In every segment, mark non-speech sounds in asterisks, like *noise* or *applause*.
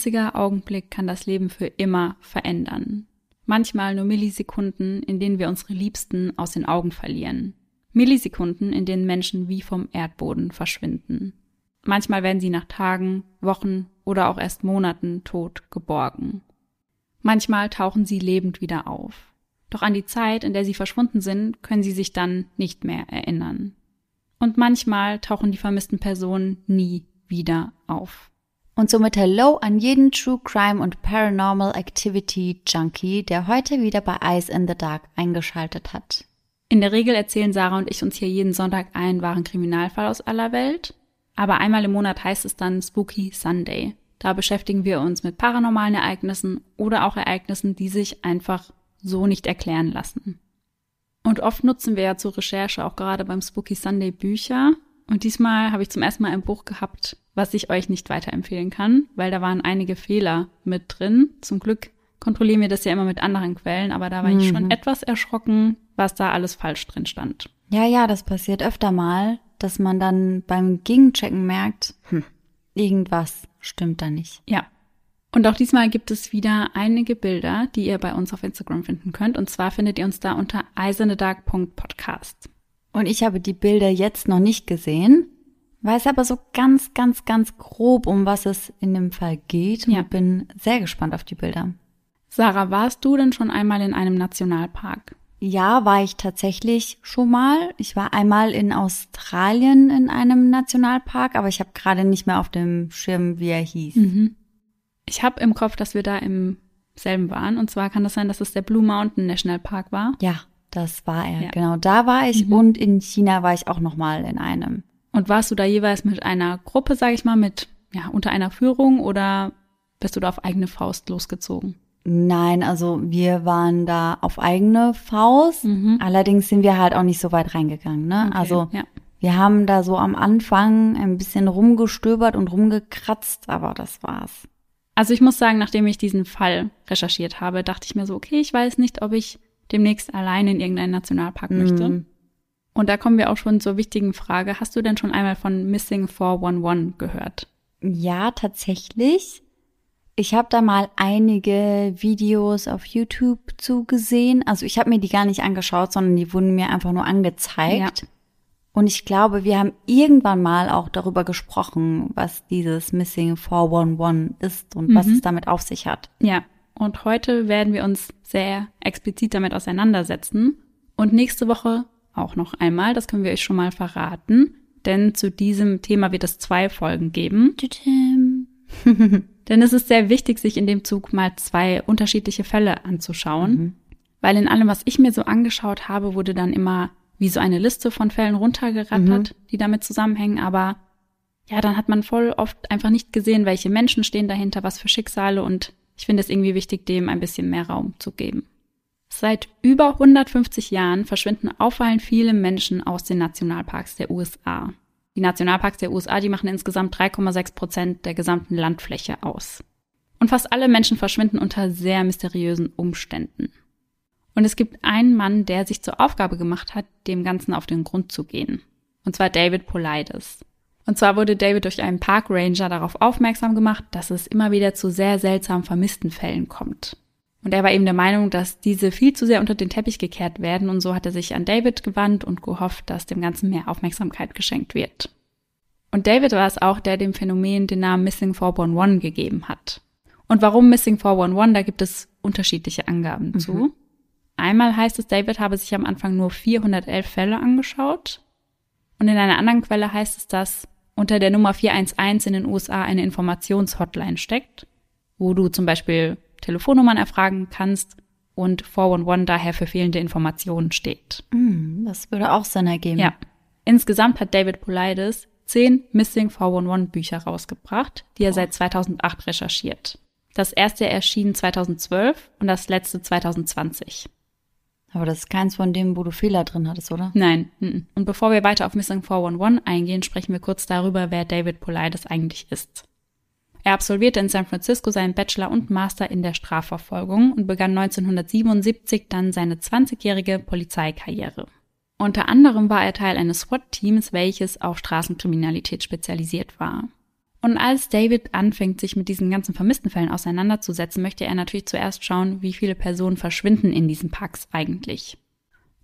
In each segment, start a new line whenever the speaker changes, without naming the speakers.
einziger Augenblick kann das Leben für immer verändern. Manchmal nur Millisekunden, in denen wir unsere Liebsten aus den Augen verlieren. Millisekunden, in denen Menschen wie vom Erdboden verschwinden. Manchmal werden sie nach Tagen, Wochen oder auch erst Monaten tot geborgen. Manchmal tauchen sie lebend wieder auf. Doch an die Zeit, in der sie verschwunden sind, können sie sich dann nicht mehr erinnern. Und manchmal tauchen die vermissten Personen nie wieder auf.
Und somit Hello an jeden True Crime und Paranormal Activity Junkie, der heute wieder bei Eyes in the Dark eingeschaltet hat.
In der Regel erzählen Sarah und ich uns hier jeden Sonntag einen wahren Kriminalfall aus aller Welt. Aber einmal im Monat heißt es dann Spooky Sunday. Da beschäftigen wir uns mit paranormalen Ereignissen oder auch Ereignissen, die sich einfach so nicht erklären lassen. Und oft nutzen wir ja zur Recherche auch gerade beim Spooky Sunday Bücher. Und diesmal habe ich zum ersten Mal ein Buch gehabt, was ich euch nicht weiterempfehlen kann, weil da waren einige Fehler mit drin. Zum Glück kontrollieren wir das ja immer mit anderen Quellen, aber da war mhm. ich schon mhm. etwas erschrocken, was da alles falsch drin stand.
Ja, ja, das passiert öfter mal, dass man dann beim Gegenchecken merkt, hm, irgendwas stimmt da nicht.
Ja. Und auch diesmal gibt es wieder einige Bilder, die ihr bei uns auf Instagram finden könnt. Und zwar findet ihr uns da unter eisernedark.podcast.
Und ich habe die Bilder jetzt noch nicht gesehen, weiß aber so ganz, ganz, ganz grob, um was es in dem Fall geht. Und ja. bin sehr gespannt auf die Bilder.
Sarah, warst du denn schon einmal in einem Nationalpark?
Ja, war ich tatsächlich schon mal. Ich war einmal in Australien in einem Nationalpark, aber ich habe gerade nicht mehr auf dem Schirm, wie er hieß. Mhm.
Ich habe im Kopf, dass wir da im selben waren. Und zwar kann das sein, dass es der Blue Mountain National Park war.
Ja, das war er. Ja. Genau, da war ich mhm. und in China war ich auch noch mal in einem.
Und warst du da jeweils mit einer Gruppe, sage ich mal, mit ja unter einer Führung oder bist du da auf eigene Faust losgezogen?
Nein, also wir waren da auf eigene Faust. Mhm. Allerdings sind wir halt auch nicht so weit reingegangen. Ne? Okay, also ja. wir haben da so am Anfang ein bisschen rumgestöbert und rumgekratzt, aber das war's.
Also ich muss sagen, nachdem ich diesen Fall recherchiert habe, dachte ich mir so, okay, ich weiß nicht, ob ich demnächst alleine in irgendeinen Nationalpark mhm. möchte. Und da kommen wir auch schon zur wichtigen Frage. Hast du denn schon einmal von Missing 411 gehört?
Ja, tatsächlich. Ich habe da mal einige Videos auf YouTube zugesehen. Also ich habe mir die gar nicht angeschaut, sondern die wurden mir einfach nur angezeigt. Ja. Und ich glaube, wir haben irgendwann mal auch darüber gesprochen, was dieses Missing 411 ist und mhm. was es damit auf sich hat.
Ja, und heute werden wir uns sehr explizit damit auseinandersetzen. Und nächste Woche auch noch einmal, das können wir euch schon mal verraten. Denn zu diesem Thema wird es zwei Folgen geben. *laughs* Denn es ist sehr wichtig, sich in dem Zug mal zwei unterschiedliche Fälle anzuschauen. Mhm. Weil in allem, was ich mir so angeschaut habe, wurde dann immer wie so eine Liste von Fällen runtergerattert, mhm. die damit zusammenhängen. Aber ja, dann hat man voll oft einfach nicht gesehen, welche Menschen stehen dahinter, was für Schicksale. Und ich finde es irgendwie wichtig, dem ein bisschen mehr Raum zu geben. Seit über 150 Jahren verschwinden auffallend viele Menschen aus den Nationalparks der USA. Die Nationalparks der USA, die machen insgesamt 3,6 Prozent der gesamten Landfläche aus. Und fast alle Menschen verschwinden unter sehr mysteriösen Umständen. Und es gibt einen Mann, der sich zur Aufgabe gemacht hat, dem Ganzen auf den Grund zu gehen. Und zwar David Politis. Und zwar wurde David durch einen Parkranger darauf aufmerksam gemacht, dass es immer wieder zu sehr seltsamen vermissten Fällen kommt. Und er war eben der Meinung, dass diese viel zu sehr unter den Teppich gekehrt werden und so hat er sich an David gewandt und gehofft, dass dem Ganzen mehr Aufmerksamkeit geschenkt wird. Und David war es auch, der dem Phänomen den Namen Missing 411 gegeben hat. Und warum Missing 411, da gibt es unterschiedliche Angaben mhm. zu. Einmal heißt es, David habe sich am Anfang nur 411 Fälle angeschaut. Und in einer anderen Quelle heißt es, dass unter der Nummer 411 in den USA eine Informationshotline steckt, wo du zum Beispiel Telefonnummern erfragen kannst und 411 daher für fehlende Informationen steht.
Mm, das würde auch Sinn ergeben.
Ja. Insgesamt hat David Polides zehn Missing 411 Bücher rausgebracht, die er seit 2008 recherchiert. Das erste erschien 2012 und das letzte 2020.
Aber das ist keins von denen, wo du Fehler drin hattest, oder?
Nein. Und bevor wir weiter auf Missing 411 eingehen, sprechen wir kurz darüber, wer David Polides eigentlich ist. Er absolvierte in San Francisco seinen Bachelor und Master in der Strafverfolgung und begann 1977 dann seine 20-jährige Polizeikarriere. Unter anderem war er Teil eines SWAT-Teams, welches auf Straßenkriminalität spezialisiert war. Und als David anfängt, sich mit diesen ganzen vermissten Fällen auseinanderzusetzen, möchte er natürlich zuerst schauen, wie viele Personen verschwinden in diesen Parks eigentlich.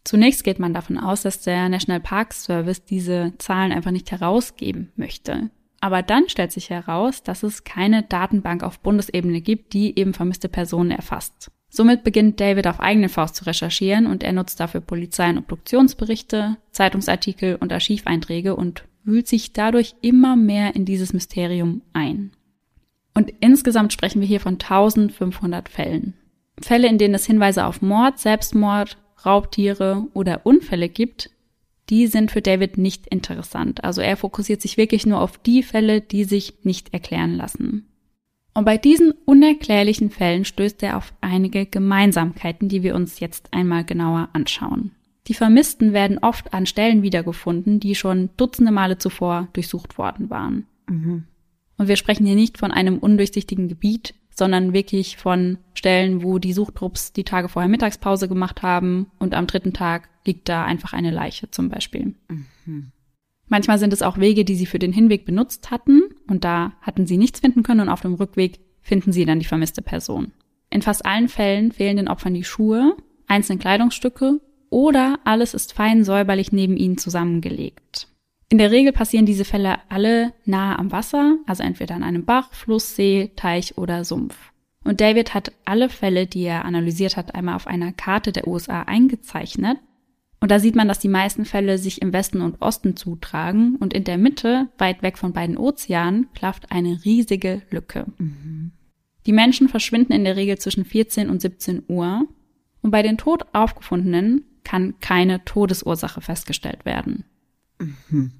Zunächst geht man davon aus, dass der National Park Service diese Zahlen einfach nicht herausgeben möchte. Aber dann stellt sich heraus, dass es keine Datenbank auf Bundesebene gibt, die eben vermisste Personen erfasst. Somit beginnt David auf eigene Faust zu recherchieren und er nutzt dafür Polizei- und Obduktionsberichte, Zeitungsartikel und Archiveinträge und wühlt sich dadurch immer mehr in dieses Mysterium ein. Und insgesamt sprechen wir hier von 1500 Fällen. Fälle, in denen es Hinweise auf Mord, Selbstmord, Raubtiere oder Unfälle gibt, die sind für David nicht interessant. Also er fokussiert sich wirklich nur auf die Fälle, die sich nicht erklären lassen. Und bei diesen unerklärlichen Fällen stößt er auf einige Gemeinsamkeiten, die wir uns jetzt einmal genauer anschauen. Die Vermissten werden oft an Stellen wiedergefunden, die schon dutzende Male zuvor durchsucht worden waren. Mhm. Und wir sprechen hier nicht von einem undurchsichtigen Gebiet, sondern wirklich von Stellen, wo die Suchtrupps die Tage vorher Mittagspause gemacht haben und am dritten Tag liegt da einfach eine Leiche zum Beispiel. Mhm. Manchmal sind es auch Wege, die sie für den Hinweg benutzt hatten und da hatten sie nichts finden können und auf dem Rückweg finden sie dann die vermisste Person. In fast allen Fällen fehlen den Opfern die Schuhe, einzelne Kleidungsstücke oder alles ist fein säuberlich neben ihnen zusammengelegt. In der Regel passieren diese Fälle alle nahe am Wasser, also entweder an einem Bach, Fluss, See, Teich oder Sumpf. Und David hat alle Fälle, die er analysiert hat, einmal auf einer Karte der USA eingezeichnet. Und da sieht man, dass die meisten Fälle sich im Westen und Osten zutragen und in der Mitte, weit weg von beiden Ozeanen, klafft eine riesige Lücke. Mhm. Die Menschen verschwinden in der Regel zwischen 14 und 17 Uhr und bei den tot aufgefundenen kann keine Todesursache festgestellt werden. Mhm.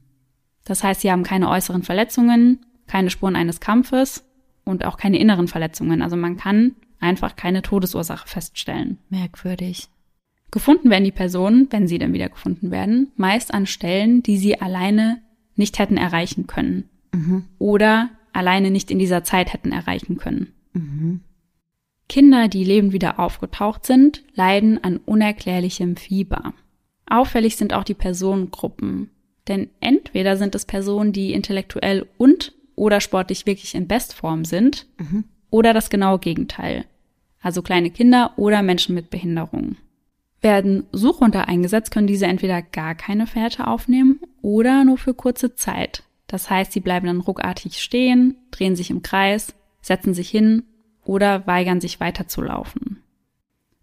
Das heißt, sie haben keine äußeren Verletzungen, keine Spuren eines Kampfes und auch keine inneren Verletzungen. Also man kann einfach keine Todesursache feststellen.
Merkwürdig.
Gefunden werden die Personen, wenn sie dann wieder gefunden werden, meist an Stellen, die sie alleine nicht hätten erreichen können. Mhm. Oder alleine nicht in dieser Zeit hätten erreichen können. Mhm. Kinder, die lebend wieder aufgetaucht sind, leiden an unerklärlichem Fieber. Auffällig sind auch die Personengruppen. Denn entweder sind es Personen, die intellektuell und oder sportlich wirklich in Bestform sind, mhm. oder das genaue Gegenteil. Also kleine Kinder oder Menschen mit Behinderung. Werden Suchhunde eingesetzt, können diese entweder gar keine Fährte aufnehmen oder nur für kurze Zeit. Das heißt, sie bleiben dann ruckartig stehen, drehen sich im Kreis, setzen sich hin oder weigern sich weiterzulaufen.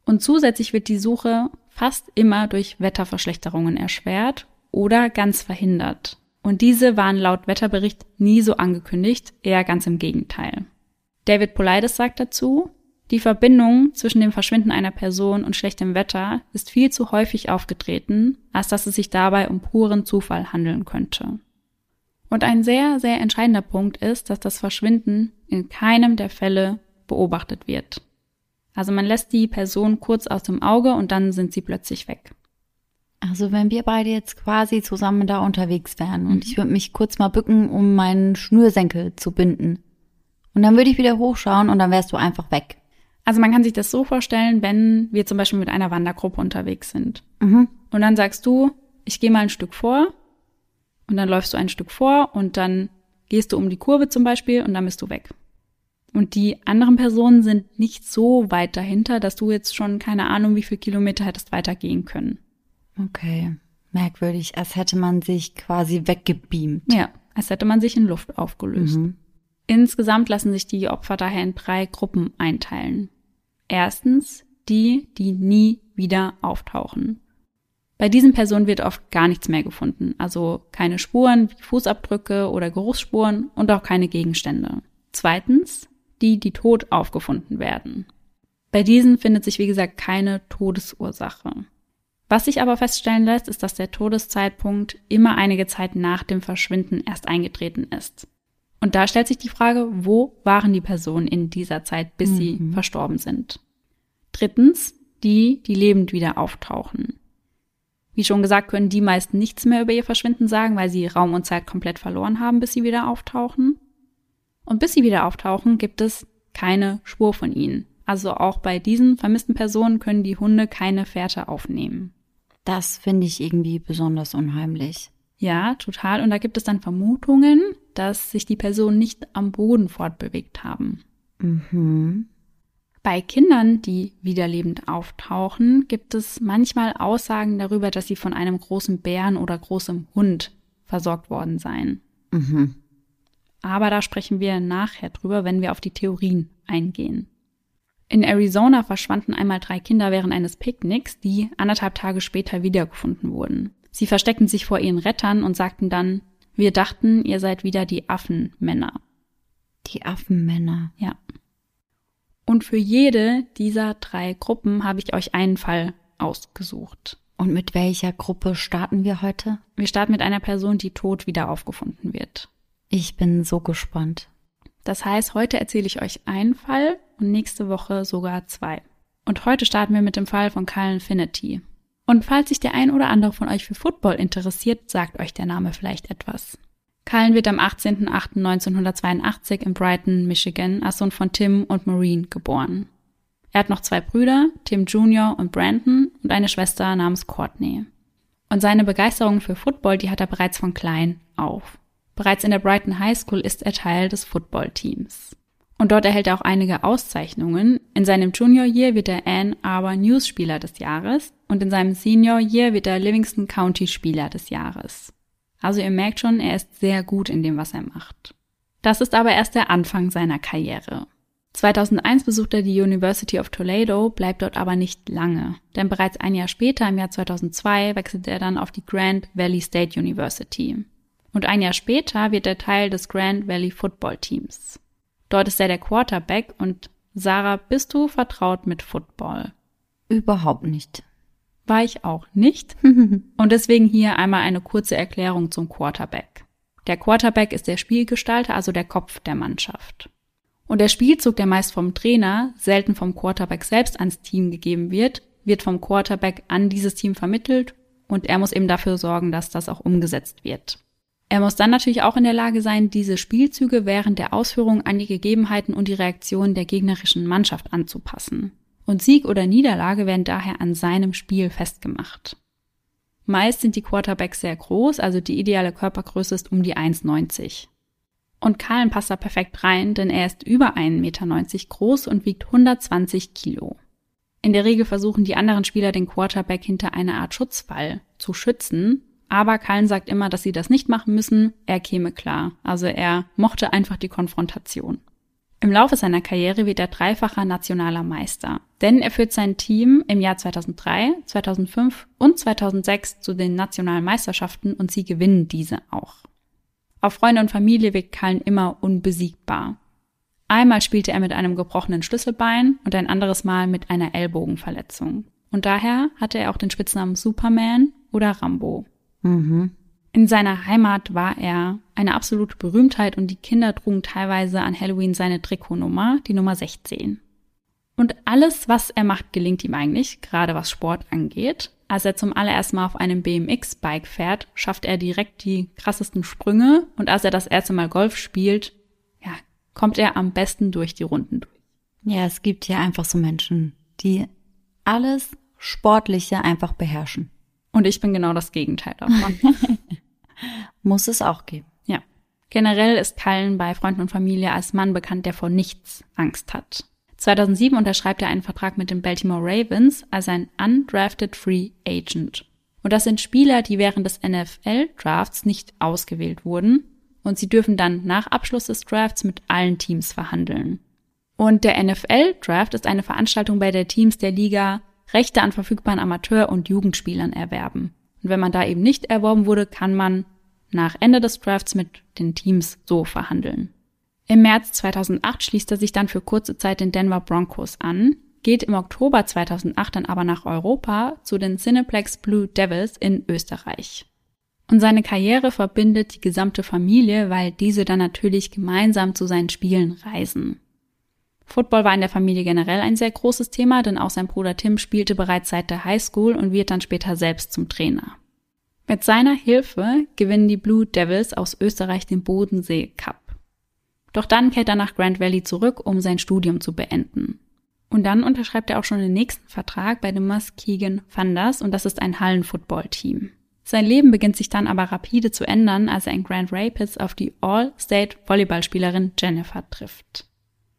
Und zusätzlich wird die Suche fast immer durch Wetterverschlechterungen erschwert oder ganz verhindert. Und diese waren laut Wetterbericht nie so angekündigt, eher ganz im Gegenteil. David Polides sagt dazu, die Verbindung zwischen dem Verschwinden einer Person und schlechtem Wetter ist viel zu häufig aufgetreten, als dass es sich dabei um puren Zufall handeln könnte. Und ein sehr, sehr entscheidender Punkt ist, dass das Verschwinden in keinem der Fälle beobachtet wird. Also man lässt die Person kurz aus dem Auge und dann sind sie plötzlich weg.
Also wenn wir beide jetzt quasi zusammen da unterwegs wären und mhm. ich würde mich kurz mal bücken, um meinen Schnürsenkel zu binden. Und dann würde ich wieder hochschauen und dann wärst du einfach weg.
Also man kann sich das so vorstellen, wenn wir zum Beispiel mit einer Wandergruppe unterwegs sind. Mhm. Und dann sagst du, ich gehe mal ein Stück vor und dann läufst du ein Stück vor und dann gehst du um die Kurve zum Beispiel und dann bist du weg. Und die anderen Personen sind nicht so weit dahinter, dass du jetzt schon keine Ahnung, wie viel Kilometer hättest weitergehen können.
Okay. Merkwürdig, als hätte man sich quasi weggebeamt.
Ja, als hätte man sich in Luft aufgelöst. Mhm. Insgesamt lassen sich die Opfer daher in drei Gruppen einteilen. Erstens die, die nie wieder auftauchen. Bei diesen Personen wird oft gar nichts mehr gefunden, also keine Spuren wie Fußabdrücke oder Geruchsspuren und auch keine Gegenstände. Zweitens die, die tot aufgefunden werden. Bei diesen findet sich, wie gesagt, keine Todesursache. Was sich aber feststellen lässt, ist, dass der Todeszeitpunkt immer einige Zeit nach dem Verschwinden erst eingetreten ist. Und da stellt sich die Frage, wo waren die Personen in dieser Zeit, bis mhm. sie verstorben sind? Drittens, die, die lebend wieder auftauchen. Wie schon gesagt, können die meist nichts mehr über ihr Verschwinden sagen, weil sie Raum und Zeit komplett verloren haben, bis sie wieder auftauchen. Und bis sie wieder auftauchen, gibt es keine Spur von ihnen. Also auch bei diesen vermissten Personen können die Hunde keine Fährte aufnehmen.
Das finde ich irgendwie besonders unheimlich.
Ja, total. Und da gibt es dann Vermutungen, dass sich die Personen nicht am Boden fortbewegt haben.
Mhm.
Bei Kindern, die wiederlebend auftauchen, gibt es manchmal Aussagen darüber, dass sie von einem großen Bären oder großem Hund versorgt worden seien.
Mhm.
Aber da sprechen wir nachher drüber, wenn wir auf die Theorien eingehen. In Arizona verschwanden einmal drei Kinder während eines Picknicks, die anderthalb Tage später wiedergefunden wurden. Sie versteckten sich vor ihren Rettern und sagten dann, wir dachten, ihr seid wieder die Affenmänner.
Die Affenmänner.
Ja. Und für jede dieser drei Gruppen habe ich euch einen Fall ausgesucht.
Und mit welcher Gruppe starten wir heute?
Wir starten mit einer Person, die tot wieder aufgefunden wird.
Ich bin so gespannt.
Das heißt, heute erzähle ich euch einen Fall und nächste Woche sogar zwei. Und heute starten wir mit dem Fall von Kyle Infinity. Und falls sich der ein oder andere von euch für Football interessiert, sagt euch der Name vielleicht etwas. Cullen wird am 18.08.1982 in Brighton, Michigan, als Sohn von Tim und Maureen geboren. Er hat noch zwei Brüder, Tim Jr. und Brandon, und eine Schwester namens Courtney. Und seine Begeisterung für Football, die hat er bereits von klein auf. Bereits in der Brighton High School ist er Teil des Footballteams. Und dort erhält er auch einige Auszeichnungen. In seinem Junior Year wird er Ann Arbor News Spieler des Jahres und in seinem Senior Year wird er Livingston County Spieler des Jahres. Also ihr merkt schon, er ist sehr gut in dem, was er macht. Das ist aber erst der Anfang seiner Karriere. 2001 besucht er die University of Toledo, bleibt dort aber nicht lange, denn bereits ein Jahr später, im Jahr 2002, wechselt er dann auf die Grand Valley State University. Und ein Jahr später wird er Teil des Grand Valley Football Teams. Dort ist er der Quarterback und Sarah, bist du vertraut mit Football?
Überhaupt nicht.
War ich auch nicht. *laughs* und deswegen hier einmal eine kurze Erklärung zum Quarterback. Der Quarterback ist der Spielgestalter, also der Kopf der Mannschaft. Und der Spielzug, der meist vom Trainer, selten vom Quarterback selbst ans Team gegeben wird, wird vom Quarterback an dieses Team vermittelt und er muss eben dafür sorgen, dass das auch umgesetzt wird. Er muss dann natürlich auch in der Lage sein, diese Spielzüge während der Ausführung an die Gegebenheiten und die Reaktionen der gegnerischen Mannschaft anzupassen. Und Sieg oder Niederlage werden daher an seinem Spiel festgemacht. Meist sind die Quarterbacks sehr groß, also die ideale Körpergröße ist um die 1,90. Und Kallen passt da perfekt rein, denn er ist über 1,90 Meter groß und wiegt 120 Kilo. In der Regel versuchen die anderen Spieler den Quarterback hinter einer Art Schutzwall zu schützen, aber Kallen sagt immer, dass sie das nicht machen müssen, er käme klar. Also er mochte einfach die Konfrontation. Im Laufe seiner Karriere wird er dreifacher nationaler Meister, denn er führt sein Team im Jahr 2003, 2005 und 2006 zu den nationalen Meisterschaften und sie gewinnen diese auch. Auf Freunde und Familie wirkt Kallen immer unbesiegbar. Einmal spielte er mit einem gebrochenen Schlüsselbein und ein anderes Mal mit einer Ellbogenverletzung. Und daher hatte er auch den Spitznamen Superman oder Rambo.
Mhm.
In seiner Heimat war er eine absolute Berühmtheit und die Kinder trugen teilweise an Halloween seine Trikotnummer, die Nummer 16. Und alles, was er macht, gelingt ihm eigentlich, gerade was Sport angeht. Als er zum allerersten Mal auf einem BMX-Bike fährt, schafft er direkt die krassesten Sprünge und als er das erste Mal Golf spielt, ja, kommt er am besten durch die Runden durch.
Ja, es gibt ja einfach so Menschen, die alles Sportliche einfach beherrschen.
Und ich bin genau das Gegenteil davon. *laughs*
Muss es auch geben.
Ja. Generell ist Cullen bei Freunden und Familie als Mann bekannt, der vor nichts Angst hat. 2007 unterschreibt er einen Vertrag mit den Baltimore Ravens als ein undrafted Free Agent. Und das sind Spieler, die während des NFL-Drafts nicht ausgewählt wurden und sie dürfen dann nach Abschluss des Drafts mit allen Teams verhandeln. Und der NFL-Draft ist eine Veranstaltung, bei der Teams der Liga Rechte an verfügbaren Amateur- und Jugendspielern erwerben. Und wenn man da eben nicht erworben wurde, kann man nach Ende des Drafts mit den Teams so verhandeln. Im März 2008 schließt er sich dann für kurze Zeit den Denver Broncos an, geht im Oktober 2008 dann aber nach Europa zu den Cineplex Blue Devils in Österreich. Und seine Karriere verbindet die gesamte Familie, weil diese dann natürlich gemeinsam zu seinen Spielen reisen. Football war in der Familie generell ein sehr großes Thema, denn auch sein Bruder Tim spielte bereits seit der Highschool und wird dann später selbst zum Trainer. Mit seiner Hilfe gewinnen die Blue Devils aus Österreich den Bodensee Cup. Doch dann kehrt er nach Grand Valley zurück, um sein Studium zu beenden. Und dann unterschreibt er auch schon den nächsten Vertrag bei den Muskegon Thunders und das ist ein Hallenfootball-Team. Sein Leben beginnt sich dann aber rapide zu ändern, als er in Grand Rapids auf die All-State-Volleyballspielerin Jennifer trifft.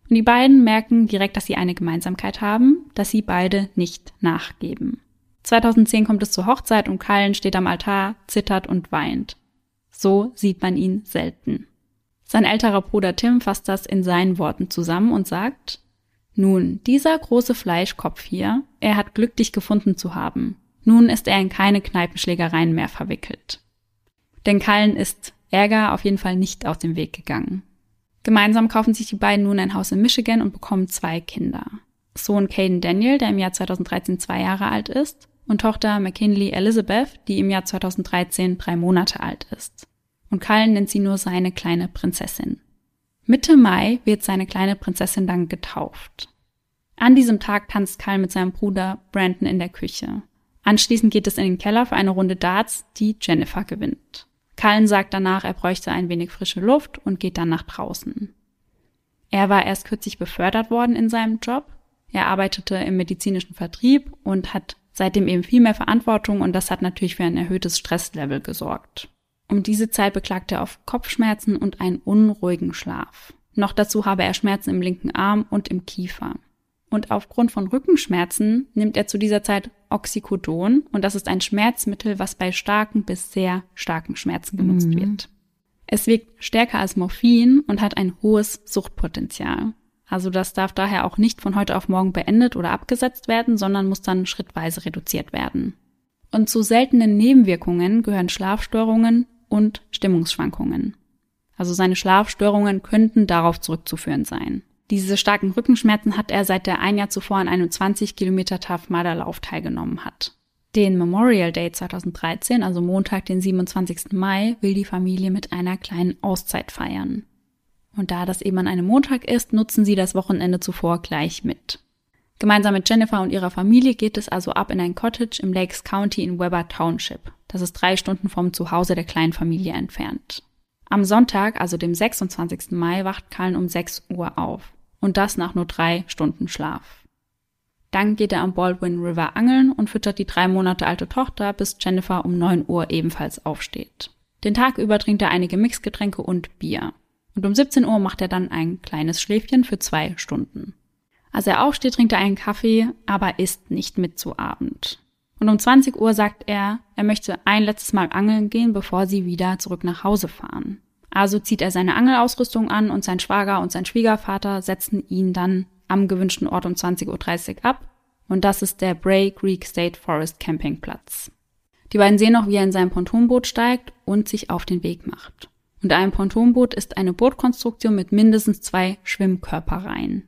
Und die beiden merken direkt, dass sie eine Gemeinsamkeit haben, dass sie beide nicht nachgeben. 2010 kommt es zur Hochzeit und Cullen steht am Altar, zittert und weint. So sieht man ihn selten. Sein älterer Bruder Tim fasst das in seinen Worten zusammen und sagt, nun, dieser große Fleischkopf hier, er hat Glück, dich gefunden zu haben. Nun ist er in keine Kneipenschlägereien mehr verwickelt. Denn Cullen ist Ärger auf jeden Fall nicht aus dem Weg gegangen. Gemeinsam kaufen sich die beiden nun ein Haus in Michigan und bekommen zwei Kinder. Sohn Caden Daniel, der im Jahr 2013 zwei Jahre alt ist, und Tochter McKinley Elizabeth, die im Jahr 2013 drei Monate alt ist. Und Cullen nennt sie nur seine kleine Prinzessin. Mitte Mai wird seine kleine Prinzessin dann getauft. An diesem Tag tanzt Kyle mit seinem Bruder Brandon in der Küche. Anschließend geht es in den Keller für eine Runde Darts, die Jennifer gewinnt. Cullen sagt danach, er bräuchte ein wenig frische Luft und geht dann nach draußen. Er war erst kürzlich befördert worden in seinem Job. Er arbeitete im medizinischen Vertrieb und hat seitdem eben viel mehr Verantwortung und das hat natürlich für ein erhöhtes Stresslevel gesorgt. Um diese Zeit beklagte er auf Kopfschmerzen und einen unruhigen Schlaf. Noch dazu habe er Schmerzen im linken Arm und im Kiefer. Und aufgrund von Rückenschmerzen nimmt er zu dieser Zeit Oxycodon und das ist ein Schmerzmittel, was bei starken bis sehr starken Schmerzen genutzt mhm. wird. Es wirkt stärker als Morphin und hat ein hohes Suchtpotenzial. Also das darf daher auch nicht von heute auf morgen beendet oder abgesetzt werden, sondern muss dann schrittweise reduziert werden. Und zu seltenen Nebenwirkungen gehören Schlafstörungen und Stimmungsschwankungen. Also seine Schlafstörungen könnten darauf zurückzuführen sein. Diese starken Rückenschmerzen hat er seit er ein Jahr zuvor an einem 20 Kilometer Tough Mudder Lauf teilgenommen hat. Den Memorial Day 2013, also Montag, den 27. Mai, will die Familie mit einer kleinen Auszeit feiern. Und da das eben an einem Montag ist, nutzen sie das Wochenende zuvor gleich mit. Gemeinsam mit Jennifer und ihrer Familie geht es also ab in ein Cottage im Lakes County in Weber Township. Das ist drei Stunden vom Zuhause der kleinen Familie entfernt. Am Sonntag, also dem 26. Mai, wacht Cullen um 6 Uhr auf. Und das nach nur drei Stunden Schlaf. Dann geht er am Baldwin River angeln und füttert die drei Monate alte Tochter, bis Jennifer um 9 Uhr ebenfalls aufsteht. Den Tag über trinkt er einige Mixgetränke und Bier. Und um 17 Uhr macht er dann ein kleines Schläfchen für zwei Stunden. Als er aufsteht, trinkt er einen Kaffee, aber isst nicht mit zu Abend. Und um 20 Uhr sagt er, er möchte ein letztes Mal angeln gehen, bevor sie wieder zurück nach Hause fahren. Also zieht er seine Angelausrüstung an und sein Schwager und sein Schwiegervater setzen ihn dann am gewünschten Ort um 20.30 Uhr ab. Und das ist der Bray Creek State Forest Campingplatz. Die beiden sehen noch, wie er in sein Pontonboot steigt und sich auf den Weg macht. Und ein Pontonboot ist eine Bootkonstruktion mit mindestens zwei Schwimmkörperreihen.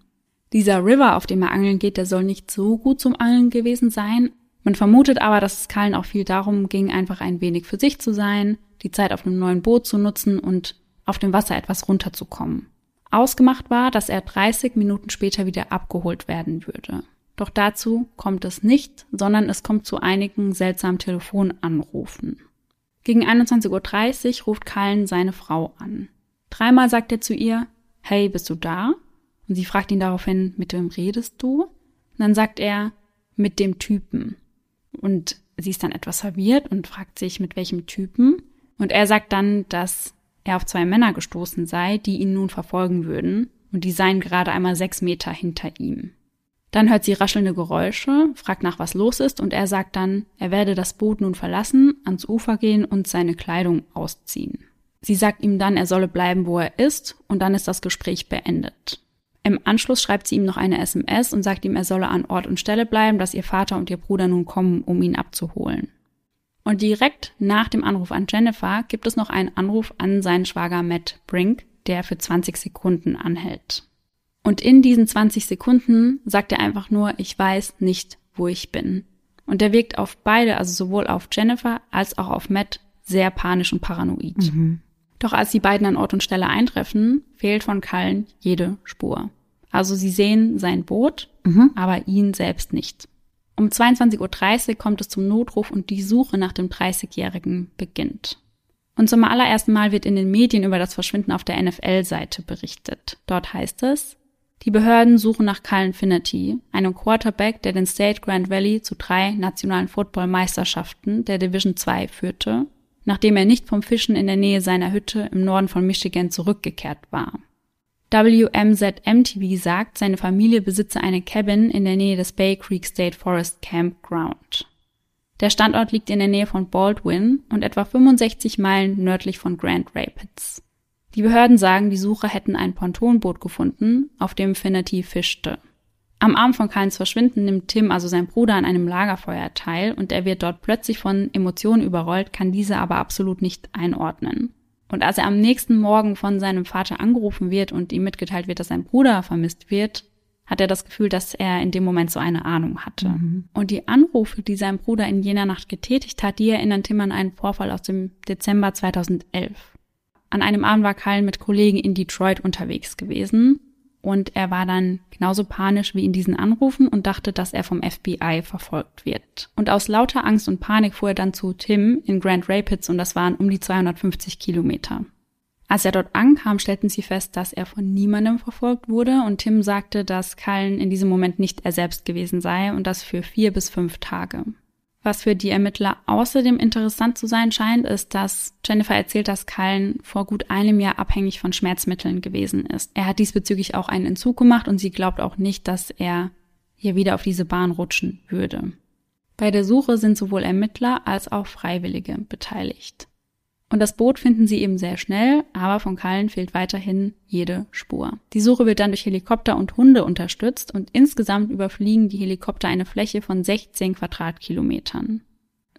Dieser River, auf dem er angeln geht, der soll nicht so gut zum Angeln gewesen sein. Man vermutet aber, dass es Kallen auch viel darum ging, einfach ein wenig für sich zu sein, die Zeit auf einem neuen Boot zu nutzen und auf dem Wasser etwas runterzukommen. Ausgemacht war, dass er 30 Minuten später wieder abgeholt werden würde. Doch dazu kommt es nicht, sondern es kommt zu einigen seltsamen Telefonanrufen. Gegen 21.30 Uhr ruft Kallen seine Frau an. Dreimal sagt er zu ihr, hey, bist du da? Und sie fragt ihn daraufhin, mit wem redest du? Und dann sagt er, mit dem Typen. Und sie ist dann etwas verwirrt und fragt sich, mit welchem Typen. Und er sagt dann, dass er auf zwei Männer gestoßen sei, die ihn nun verfolgen würden. Und die seien gerade einmal sechs Meter hinter ihm. Dann hört sie raschelnde Geräusche, fragt nach, was los ist, und er sagt dann, er werde das Boot nun verlassen, ans Ufer gehen und seine Kleidung ausziehen. Sie sagt ihm dann, er solle bleiben, wo er ist, und dann ist das Gespräch beendet. Im Anschluss schreibt sie ihm noch eine SMS und sagt ihm, er solle an Ort und Stelle bleiben, dass ihr Vater und ihr Bruder nun kommen, um ihn abzuholen. Und direkt nach dem Anruf an Jennifer gibt es noch einen Anruf an seinen Schwager Matt Brink, der für 20 Sekunden anhält. Und in diesen 20 Sekunden sagt er einfach nur, ich weiß nicht, wo ich bin. Und er wirkt auf beide, also sowohl auf Jennifer als auch auf Matt, sehr panisch und paranoid. Mhm. Doch als die beiden an Ort und Stelle eintreffen, fehlt von Cullen jede Spur. Also sie sehen sein Boot, mhm. aber ihn selbst nicht. Um 22.30 Uhr kommt es zum Notruf und die Suche nach dem 30-Jährigen beginnt. Und zum allerersten Mal wird in den Medien über das Verschwinden auf der NFL-Seite berichtet. Dort heißt es, Die Behörden suchen nach Cullen Finnerty, einem Quarterback, der den State Grand Valley zu drei nationalen Football-Meisterschaften der Division 2 führte, nachdem er nicht vom Fischen in der Nähe seiner Hütte im Norden von Michigan zurückgekehrt war. WMZM-TV sagt, seine Familie besitze eine Cabin in der Nähe des Bay Creek State Forest Campground. Der Standort liegt in der Nähe von Baldwin und etwa 65 Meilen nördlich von Grand Rapids. Die Behörden sagen, die Sucher hätten ein Pontonboot gefunden, auf dem Finity fischte. Am Abend von Kyles Verschwinden nimmt Tim, also sein Bruder, an einem Lagerfeuer teil und er wird dort plötzlich von Emotionen überrollt, kann diese aber absolut nicht einordnen. Und als er am nächsten Morgen von seinem Vater angerufen wird und ihm mitgeteilt wird, dass sein Bruder vermisst wird, hat er das Gefühl, dass er in dem Moment so eine Ahnung hatte. Mhm. Und die Anrufe, die sein Bruder in jener Nacht getätigt hat, die erinnern Tim an einen Vorfall aus dem Dezember 2011. An einem Abend war Kyle mit Kollegen in Detroit unterwegs gewesen und er war dann genauso panisch wie in diesen Anrufen und dachte, dass er vom FBI verfolgt wird. Und aus lauter Angst und Panik fuhr er dann zu Tim in Grand Rapids und das waren um die 250 Kilometer. Als er dort ankam, stellten sie fest, dass er von niemandem verfolgt wurde und Tim sagte, dass Cullen in diesem Moment nicht er selbst gewesen sei und das für vier bis fünf Tage. Was für die Ermittler außerdem interessant zu sein scheint, ist, dass Jennifer erzählt, dass Cullen vor gut einem Jahr abhängig von Schmerzmitteln gewesen ist. Er hat diesbezüglich auch einen Entzug gemacht und sie glaubt auch nicht, dass er hier wieder auf diese Bahn rutschen würde. Bei der Suche sind sowohl Ermittler als auch Freiwillige beteiligt. Und das Boot finden sie eben sehr schnell, aber von Kallen fehlt weiterhin jede Spur. Die Suche wird dann durch Helikopter und Hunde unterstützt und insgesamt überfliegen die Helikopter eine Fläche von 16 Quadratkilometern.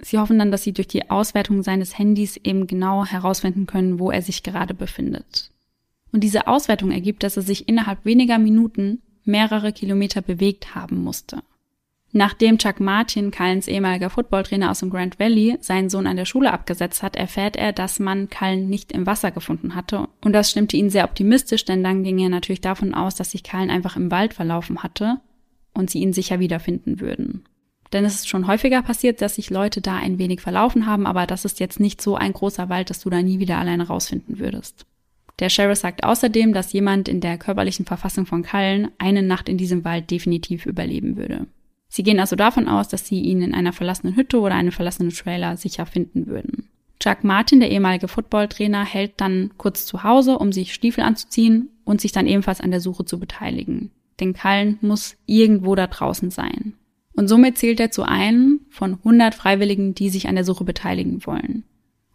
Sie hoffen dann, dass sie durch die Auswertung seines Handys eben genau herausfinden können, wo er sich gerade befindet. Und diese Auswertung ergibt, dass er sich innerhalb weniger Minuten mehrere Kilometer bewegt haben musste. Nachdem Chuck Martin, Cullens ehemaliger Footballtrainer aus dem Grand Valley, seinen Sohn an der Schule abgesetzt hat, erfährt er, dass man Cullen nicht im Wasser gefunden hatte. Und das stimmte ihn sehr optimistisch, denn dann ging er natürlich davon aus, dass sich Cullen einfach im Wald verlaufen hatte und sie ihn sicher wiederfinden würden. Denn es ist schon häufiger passiert, dass sich Leute da ein wenig verlaufen haben, aber das ist jetzt nicht so ein großer Wald, dass du da nie wieder alleine rausfinden würdest. Der Sheriff sagt außerdem, dass jemand in der körperlichen Verfassung von Cullen eine Nacht in diesem Wald definitiv überleben würde. Sie gehen also davon aus, dass sie ihn in einer verlassenen Hütte oder einem verlassenen Trailer sicher finden würden. Chuck Martin, der ehemalige Footballtrainer, hält dann kurz zu Hause, um sich Stiefel anzuziehen und sich dann ebenfalls an der Suche zu beteiligen. Denn Cullen muss irgendwo da draußen sein. Und somit zählt er zu einem von 100 Freiwilligen, die sich an der Suche beteiligen wollen.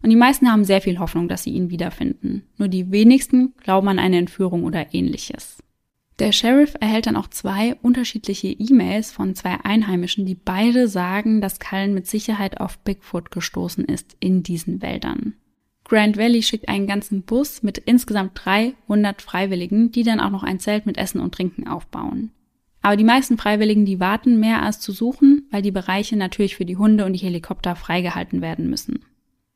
Und die meisten haben sehr viel Hoffnung, dass sie ihn wiederfinden. Nur die wenigsten glauben an eine Entführung oder ähnliches. Der Sheriff erhält dann auch zwei unterschiedliche E-Mails von zwei Einheimischen, die beide sagen, dass Cullen mit Sicherheit auf Bigfoot gestoßen ist in diesen Wäldern. Grand Valley schickt einen ganzen Bus mit insgesamt 300 Freiwilligen, die dann auch noch ein Zelt mit Essen und Trinken aufbauen. Aber die meisten Freiwilligen, die warten mehr als zu suchen, weil die Bereiche natürlich für die Hunde und die Helikopter freigehalten werden müssen.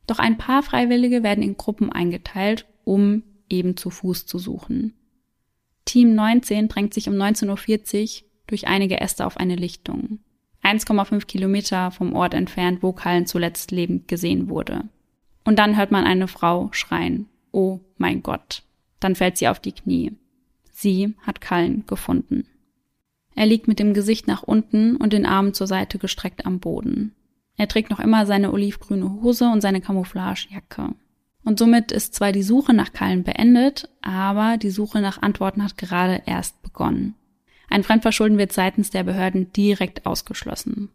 Doch ein paar Freiwillige werden in Gruppen eingeteilt, um eben zu Fuß zu suchen. Team 19 drängt sich um 19.40 Uhr durch einige Äste auf eine Lichtung. 1,5 Kilometer vom Ort entfernt, wo Kallen zuletzt lebend gesehen wurde. Und dann hört man eine Frau schreien. Oh mein Gott. Dann fällt sie auf die Knie. Sie hat Kallen gefunden. Er liegt mit dem Gesicht nach unten und den Armen zur Seite gestreckt am Boden. Er trägt noch immer seine olivgrüne Hose und seine Camouflagejacke. Und somit ist zwar die Suche nach Kallen beendet, aber die Suche nach Antworten hat gerade erst begonnen. Ein Fremdverschulden wird seitens der Behörden direkt ausgeschlossen.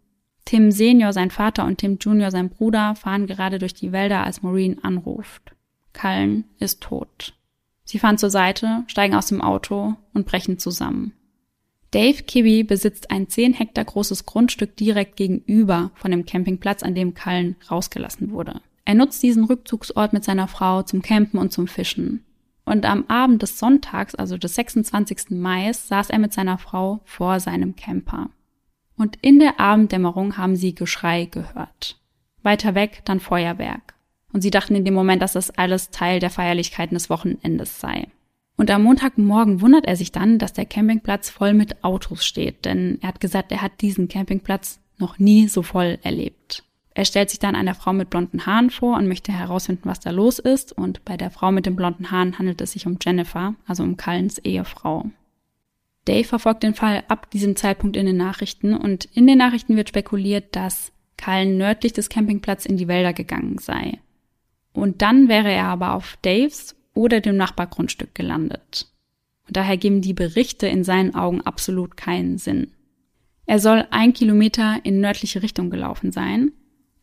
Tim Senior, sein Vater, und Tim Junior, sein Bruder, fahren gerade durch die Wälder, als Maureen anruft. Cullen ist tot. Sie fahren zur Seite, steigen aus dem Auto und brechen zusammen. Dave Kibbe besitzt ein 10 Hektar großes Grundstück direkt gegenüber von dem Campingplatz, an dem Cullen rausgelassen wurde. Er nutzt diesen Rückzugsort mit seiner Frau zum Campen und zum Fischen. Und am Abend des Sonntags, also des 26. Mai, saß er mit seiner Frau vor seinem Camper. Und in der Abenddämmerung haben sie Geschrei gehört. Weiter weg dann Feuerwerk. Und sie dachten in dem Moment, dass das alles Teil der Feierlichkeiten des Wochenendes sei. Und am Montagmorgen wundert er sich dann, dass der Campingplatz voll mit Autos steht, denn er hat gesagt, er hat diesen Campingplatz noch nie so voll erlebt. Er stellt sich dann einer Frau mit blonden Haaren vor und möchte herausfinden, was da los ist. Und bei der Frau mit den blonden Haaren handelt es sich um Jennifer, also um Cullens Ehefrau. Dave verfolgt den Fall ab diesem Zeitpunkt in den Nachrichten und in den Nachrichten wird spekuliert, dass Cullen nördlich des Campingplatzes in die Wälder gegangen sei. Und dann wäre er aber auf Daves oder dem Nachbargrundstück gelandet. Und daher geben die Berichte in seinen Augen absolut keinen Sinn. Er soll ein Kilometer in nördliche Richtung gelaufen sein.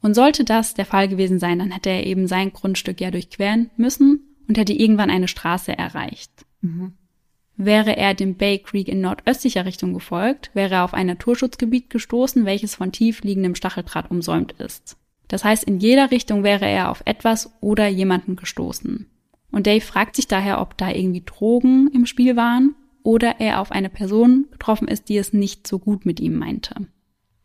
Und sollte das der Fall gewesen sein, dann hätte er eben sein Grundstück ja durchqueren müssen und hätte irgendwann eine Straße erreicht. Mhm. Wäre er dem Bay Creek in nordöstlicher Richtung gefolgt, wäre er auf ein Naturschutzgebiet gestoßen, welches von tief liegendem Stacheldraht umsäumt ist. Das heißt, in jeder Richtung wäre er auf etwas oder jemanden gestoßen. Und Dave fragt sich daher, ob da irgendwie Drogen im Spiel waren oder er auf eine Person getroffen ist, die es nicht so gut mit ihm meinte.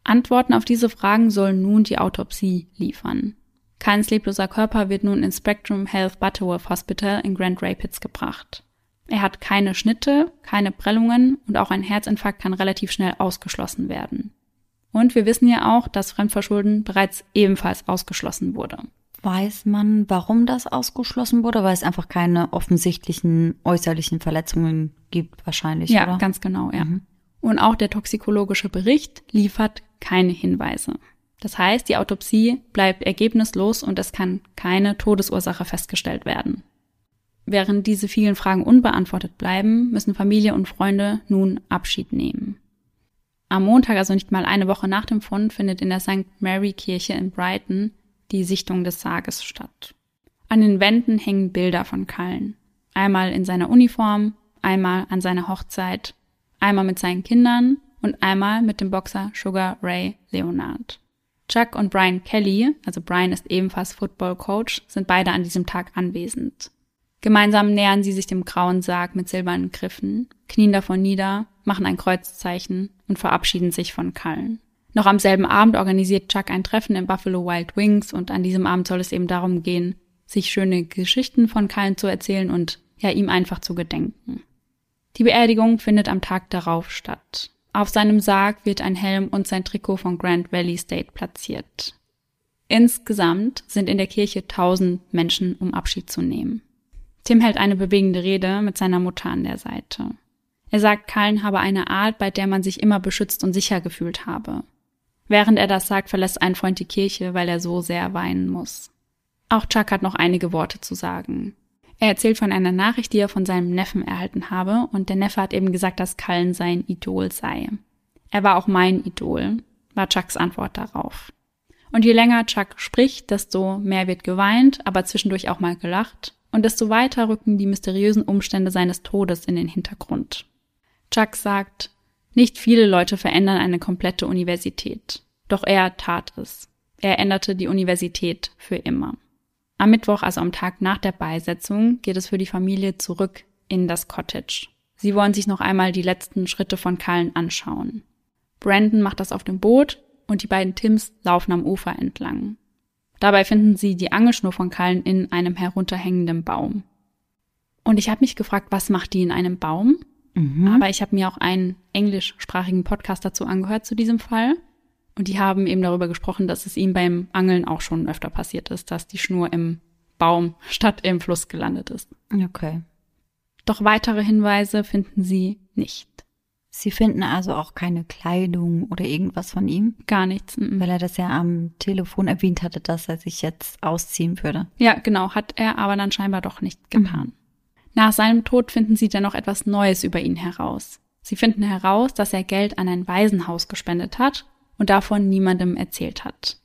Antworten auf diese Fragen soll nun die Autopsie liefern. Keins lebloser Körper wird nun ins Spectrum Health Butterworth Hospital in Grand Rapids gebracht. Er hat keine Schnitte, keine Prellungen und auch ein Herzinfarkt kann relativ schnell ausgeschlossen werden. Und wir wissen ja auch, dass Fremdverschulden bereits ebenfalls ausgeschlossen wurde.
Weiß man, warum das ausgeschlossen wurde? Weil es einfach keine offensichtlichen äußerlichen Verletzungen gibt, wahrscheinlich.
Ja,
oder?
ganz genau, ja. Mhm. Und auch der toxikologische Bericht liefert keine Hinweise. Das heißt, die Autopsie bleibt ergebnislos und es kann keine Todesursache festgestellt werden. Während diese vielen Fragen unbeantwortet bleiben, müssen Familie und Freunde nun Abschied nehmen. Am Montag, also nicht mal eine Woche nach dem Fund, findet in der St. Mary Kirche in Brighton die Sichtung des Sarges statt. An den Wänden hängen Bilder von Cullen. Einmal in seiner Uniform, einmal an seiner Hochzeit, einmal mit seinen Kindern und einmal mit dem Boxer Sugar Ray Leonard. Chuck und Brian Kelly, also Brian ist ebenfalls Football Coach, sind beide an diesem Tag anwesend. Gemeinsam nähern sie sich dem grauen Sarg mit silbernen Griffen, knien davon nieder, machen ein Kreuzzeichen und verabschieden sich von Cullen. Noch am selben Abend organisiert Chuck ein Treffen in Buffalo Wild Wings und an diesem Abend soll es eben darum gehen, sich schöne Geschichten von Cullen zu erzählen und ja ihm einfach zu gedenken. Die Beerdigung findet am Tag darauf statt. Auf seinem Sarg wird ein Helm und sein Trikot von Grand Valley State platziert. Insgesamt sind in der Kirche tausend Menschen, um Abschied zu nehmen. Tim hält eine bewegende Rede mit seiner Mutter an der Seite. Er sagt, Cullen habe eine Art, bei der man sich immer beschützt und sicher gefühlt habe. Während er das sagt, verlässt ein Freund die Kirche, weil er so sehr weinen muss. Auch Chuck hat noch einige Worte zu sagen. Er erzählt von einer Nachricht, die er von seinem Neffen erhalten habe, und der Neffe hat eben gesagt, dass Cullen sein Idol sei. Er war auch mein Idol, war Chucks Antwort darauf. Und je länger Chuck spricht, desto mehr wird geweint, aber zwischendurch auch mal gelacht und desto weiter rücken die mysteriösen Umstände seines Todes in den Hintergrund. Chuck sagt, nicht viele Leute verändern eine komplette Universität. Doch er tat es. Er änderte die Universität für immer. Am Mittwoch, also am Tag nach der Beisetzung, geht es für die Familie zurück in das Cottage. Sie wollen sich noch einmal die letzten Schritte von Cullen anschauen. Brandon macht das auf dem Boot und die beiden Tims laufen am Ufer entlang. Dabei finden sie die Angelschnur von Kallen in einem herunterhängenden Baum. Und ich habe mich gefragt, was macht die in einem Baum? Mhm. Aber ich habe mir auch einen englischsprachigen Podcast dazu angehört zu diesem Fall. Und die haben eben darüber gesprochen, dass es ihm beim Angeln auch schon öfter passiert ist, dass die Schnur im Baum *laughs* statt im Fluss gelandet ist.
Okay.
Doch weitere Hinweise finden sie nicht.
Sie finden also auch keine Kleidung oder irgendwas von ihm?
Gar nichts.
M Weil er das ja am Telefon erwähnt hatte, dass er sich jetzt ausziehen würde.
Ja, genau, hat er aber dann scheinbar doch nicht getan. Mhm. Nach seinem Tod finden sie dann noch etwas Neues über ihn heraus. Sie finden heraus, dass er Geld an ein Waisenhaus gespendet hat und davon niemandem erzählt hat.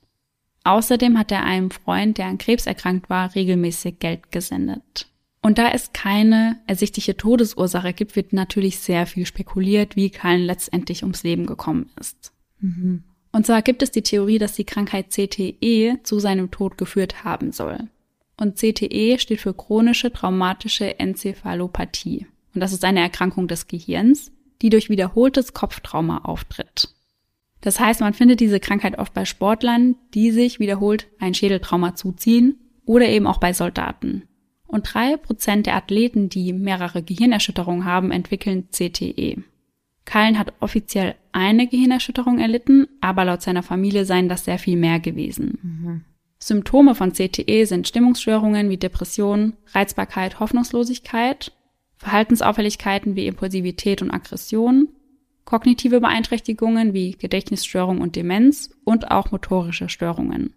Außerdem hat er einem Freund, der an Krebs erkrankt war, regelmäßig Geld gesendet. Und da es keine ersichtliche Todesursache gibt, wird natürlich sehr viel spekuliert, wie Cullen letztendlich ums Leben gekommen ist. Mhm. Und zwar gibt es die Theorie, dass die Krankheit CTE zu seinem Tod geführt haben soll. Und CTE steht für chronische traumatische Enzephalopathie. Und das ist eine Erkrankung des Gehirns, die durch wiederholtes Kopftrauma auftritt. Das heißt, man findet diese Krankheit oft bei Sportlern, die sich wiederholt ein Schädeltrauma zuziehen oder eben auch bei Soldaten. Und drei Prozent der Athleten, die mehrere Gehirnerschütterungen haben, entwickeln CTE. Cullen hat offiziell eine Gehirnerschütterung erlitten, aber laut seiner Familie seien das sehr viel mehr gewesen. Mhm. Symptome von CTE sind Stimmungsstörungen wie Depression, Reizbarkeit, Hoffnungslosigkeit, Verhaltensauffälligkeiten wie Impulsivität und Aggression, kognitive Beeinträchtigungen wie Gedächtnisstörung und Demenz und auch motorische Störungen.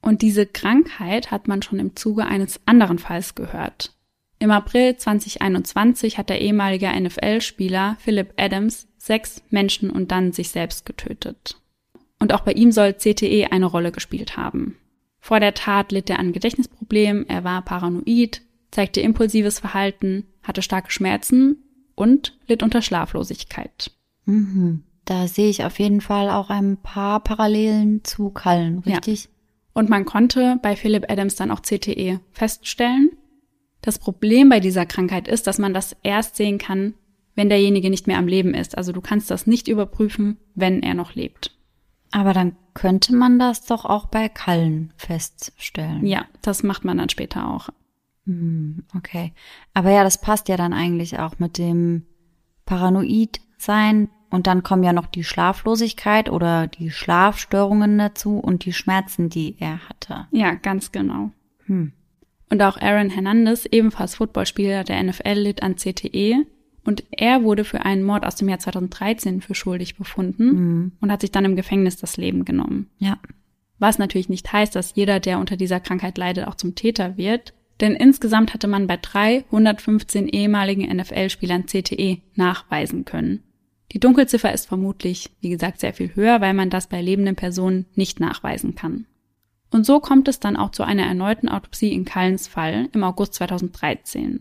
Und diese Krankheit hat man schon im Zuge eines anderen Falls gehört. Im April 2021 hat der ehemalige NFL-Spieler Philip Adams sechs Menschen und dann sich selbst getötet. Und auch bei ihm soll CTE eine Rolle gespielt haben. Vor der Tat litt er an Gedächtnisproblemen, er war paranoid, zeigte impulsives Verhalten, hatte starke Schmerzen und litt unter Schlaflosigkeit.
Mhm. Da sehe ich auf jeden Fall auch ein paar Parallelen zu Kallen, richtig? Ja.
Und man konnte bei Philip Adams dann auch CTE feststellen. Das Problem bei dieser Krankheit ist, dass man das erst sehen kann, wenn derjenige nicht mehr am Leben ist. Also du kannst das nicht überprüfen, wenn er noch lebt.
Aber dann könnte man das doch auch bei Kallen feststellen.
Ja, das macht man dann später auch.
Hm, okay. Aber ja, das passt ja dann eigentlich auch mit dem Paranoid sein. Und dann kommen ja noch die Schlaflosigkeit oder die Schlafstörungen dazu und die Schmerzen, die er hatte.
Ja, ganz genau. Hm. Und auch Aaron Hernandez, ebenfalls Footballspieler der NFL, litt an CTE. Und er wurde für einen Mord aus dem Jahr 2013 für schuldig befunden mhm. und hat sich dann im Gefängnis das Leben genommen.
Ja.
Was natürlich nicht heißt, dass jeder, der unter dieser Krankheit leidet, auch zum Täter wird. Denn insgesamt hatte man bei 315 ehemaligen NFL-Spielern CTE nachweisen können. Die Dunkelziffer ist vermutlich, wie gesagt, sehr viel höher, weil man das bei lebenden Personen nicht nachweisen kann. Und so kommt es dann auch zu einer erneuten Autopsie in Callens Fall im August 2013.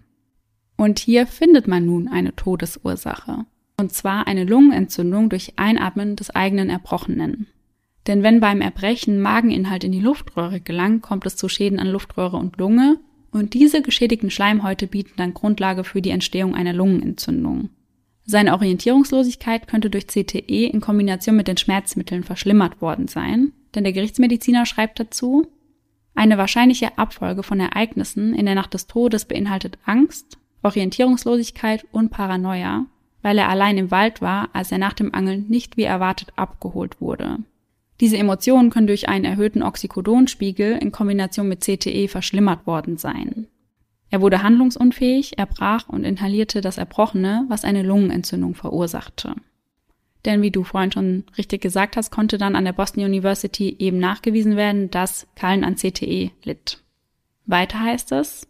Und hier findet man nun eine Todesursache. Und zwar eine Lungenentzündung durch Einatmen des eigenen Erbrochenen. Denn wenn beim Erbrechen Mageninhalt in die Luftröhre gelangt, kommt es zu Schäden an Luftröhre und Lunge und diese geschädigten Schleimhäute bieten dann Grundlage für die Entstehung einer Lungenentzündung. Seine Orientierungslosigkeit könnte durch CTE in Kombination mit den Schmerzmitteln verschlimmert worden sein, denn der Gerichtsmediziner schreibt dazu, eine wahrscheinliche Abfolge von Ereignissen in der Nacht des Todes beinhaltet Angst, Orientierungslosigkeit und Paranoia, weil er allein im Wald war, als er nach dem Angeln nicht wie erwartet abgeholt wurde. Diese Emotionen können durch einen erhöhten Oxycodonspiegel in Kombination mit CTE verschlimmert worden sein. Er wurde handlungsunfähig, er brach und inhalierte das Erbrochene, was eine Lungenentzündung verursachte. Denn wie du vorhin schon richtig gesagt hast, konnte dann an der Boston University eben nachgewiesen werden, dass Cullen an CTE litt. Weiter heißt es,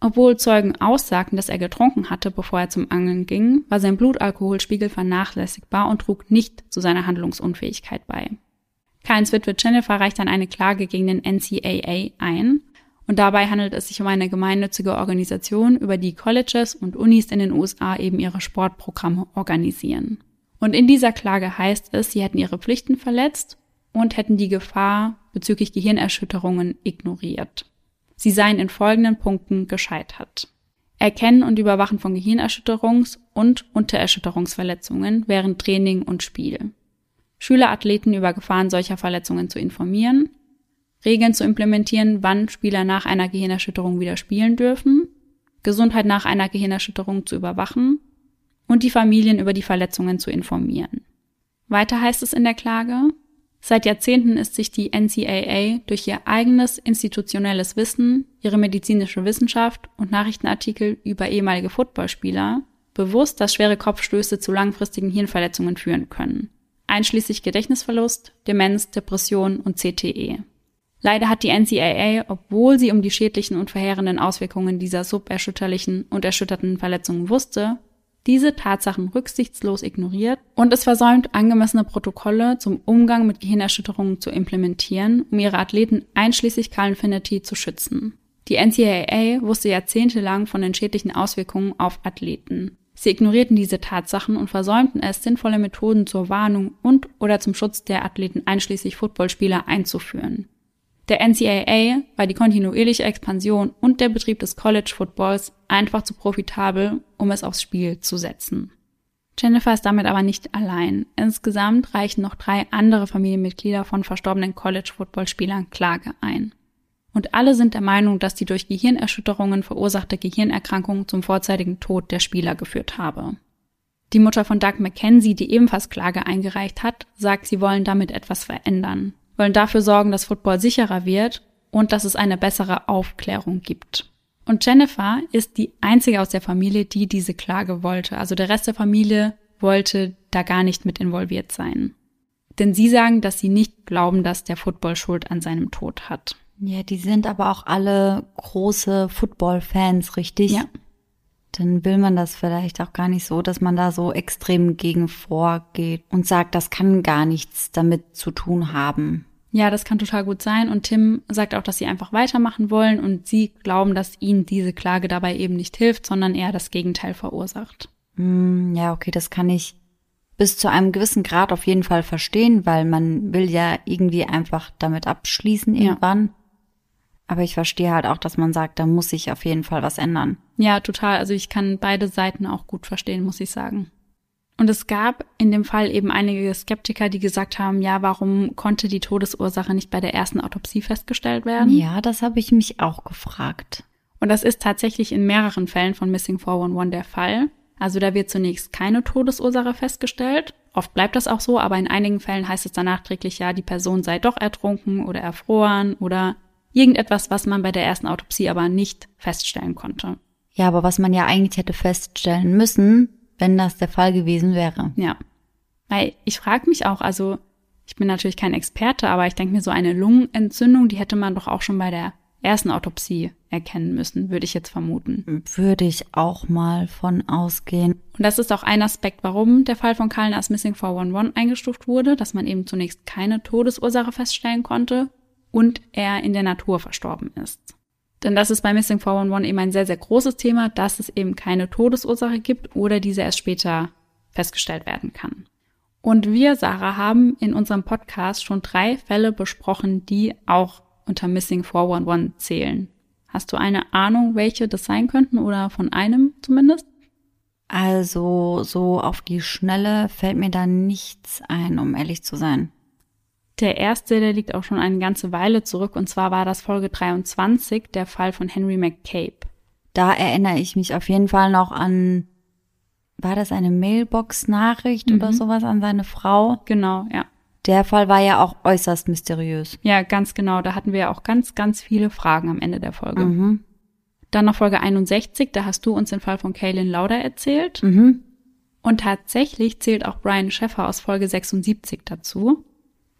obwohl Zeugen aussagten, dass er getrunken hatte, bevor er zum Angeln ging, war sein Blutalkoholspiegel vernachlässigbar und trug nicht zu seiner Handlungsunfähigkeit bei. Kynes Witwe Jennifer reicht dann eine Klage gegen den NCAA ein. Und dabei handelt es sich um eine gemeinnützige Organisation, über die Colleges und Unis in den USA eben ihre Sportprogramme organisieren. Und in dieser Klage heißt es, sie hätten ihre Pflichten verletzt und hätten die Gefahr bezüglich Gehirnerschütterungen ignoriert. Sie seien in folgenden Punkten gescheitert. Erkennen und Überwachen von Gehirnerschütterungs- und Untererschütterungsverletzungen während Training und Spiel. Schülerathleten über Gefahren solcher Verletzungen zu informieren, Regeln zu implementieren, wann Spieler nach einer Gehirnerschütterung wieder spielen dürfen, Gesundheit nach einer Gehirnerschütterung zu überwachen und die Familien über die Verletzungen zu informieren. Weiter heißt es in der Klage, seit Jahrzehnten ist sich die NCAA durch ihr eigenes institutionelles Wissen, ihre medizinische Wissenschaft und Nachrichtenartikel über ehemalige Footballspieler bewusst, dass schwere Kopfstöße zu langfristigen Hirnverletzungen führen können einschließlich Gedächtnisverlust, Demenz, Depression und CTE. Leider hat die NCAA, obwohl sie um die schädlichen und verheerenden Auswirkungen dieser suberschütterlichen und erschütterten Verletzungen wusste, diese Tatsachen rücksichtslos ignoriert und es versäumt, angemessene Protokolle zum Umgang mit Gehirnerschütterungen zu implementieren, um ihre Athleten einschließlich Carl Infinity zu schützen. Die NCAA wusste jahrzehntelang von den schädlichen Auswirkungen auf Athleten. Sie ignorierten diese Tatsachen und versäumten es, sinnvolle Methoden zur Warnung und oder zum Schutz der Athleten einschließlich Footballspieler einzuführen. Der NCAA war die kontinuierliche Expansion und der Betrieb des College Footballs einfach zu profitabel, um es aufs Spiel zu setzen. Jennifer ist damit aber nicht allein. Insgesamt reichen noch drei andere Familienmitglieder von verstorbenen College Football Spielern Klage ein und alle sind der Meinung, dass die durch Gehirnerschütterungen verursachte Gehirnerkrankung zum vorzeitigen Tod der Spieler geführt habe. Die Mutter von Doug McKenzie, die ebenfalls Klage eingereicht hat, sagt, sie wollen damit etwas verändern, wollen dafür sorgen, dass Football sicherer wird und dass es eine bessere Aufklärung gibt. Und Jennifer ist die einzige aus der Familie, die diese Klage wollte. Also der Rest der Familie wollte da gar nicht mit involviert sein. Denn sie sagen, dass sie nicht glauben, dass der Football Schuld an seinem Tod hat.
Ja, die sind aber auch alle große Football-Fans, richtig?
Ja.
Dann will man das vielleicht auch gar nicht so, dass man da so extrem gegen vorgeht und sagt, das kann gar nichts damit zu tun haben.
Ja, das kann total gut sein. Und Tim sagt auch, dass sie einfach weitermachen wollen und sie glauben, dass ihnen diese Klage dabei eben nicht hilft, sondern eher das Gegenteil verursacht.
Mm, ja, okay, das kann ich bis zu einem gewissen Grad auf jeden Fall verstehen, weil man will ja irgendwie einfach damit abschließen irgendwann. Ja. Aber ich verstehe halt auch, dass man sagt, da muss sich auf jeden Fall was ändern.
Ja, total. Also ich kann beide Seiten auch gut verstehen, muss ich sagen. Und es gab in dem Fall eben einige Skeptiker, die gesagt haben, ja, warum konnte die Todesursache nicht bei der ersten Autopsie festgestellt werden?
Ja, das habe ich mich auch gefragt.
Und das ist tatsächlich in mehreren Fällen von Missing 411 der Fall. Also da wird zunächst keine Todesursache festgestellt. Oft bleibt das auch so, aber in einigen Fällen heißt es dann nachträglich, ja, die Person sei doch ertrunken oder erfroren oder irgendetwas, was man bei der ersten Autopsie aber nicht feststellen konnte.
Ja, aber was man ja eigentlich hätte feststellen müssen, wenn das der Fall gewesen wäre.
Ja. Weil ich frage mich auch, also ich bin natürlich kein Experte, aber ich denke mir, so eine Lungenentzündung, die hätte man doch auch schon bei der ersten Autopsie erkennen müssen, würde ich jetzt vermuten.
Würde ich auch mal von ausgehen.
Und das ist auch ein Aspekt, warum der Fall von Kallen als Missing 411 eingestuft wurde, dass man eben zunächst keine Todesursache feststellen konnte und er in der Natur verstorben ist. Denn das ist bei Missing 411 eben ein sehr, sehr großes Thema, dass es eben keine Todesursache gibt oder diese erst später festgestellt werden kann. Und wir, Sarah, haben in unserem Podcast schon drei Fälle besprochen, die auch unter Missing 411 zählen. Hast du eine Ahnung, welche das sein könnten oder von einem zumindest?
Also so auf die Schnelle fällt mir da nichts ein, um ehrlich zu sein.
Der erste, der liegt auch schon eine ganze Weile zurück, und zwar war das Folge 23, der Fall von Henry McCabe.
Da erinnere ich mich auf jeden Fall noch an, war das eine Mailbox-Nachricht mhm. oder sowas an seine Frau?
Genau, ja.
Der Fall war ja auch äußerst mysteriös.
Ja, ganz genau. Da hatten wir ja auch ganz, ganz viele Fragen am Ende der Folge. Mhm. Dann noch Folge 61, da hast du uns den Fall von Kaylin Lauder erzählt. Mhm. Und tatsächlich zählt auch Brian Scheffer aus Folge 76 dazu.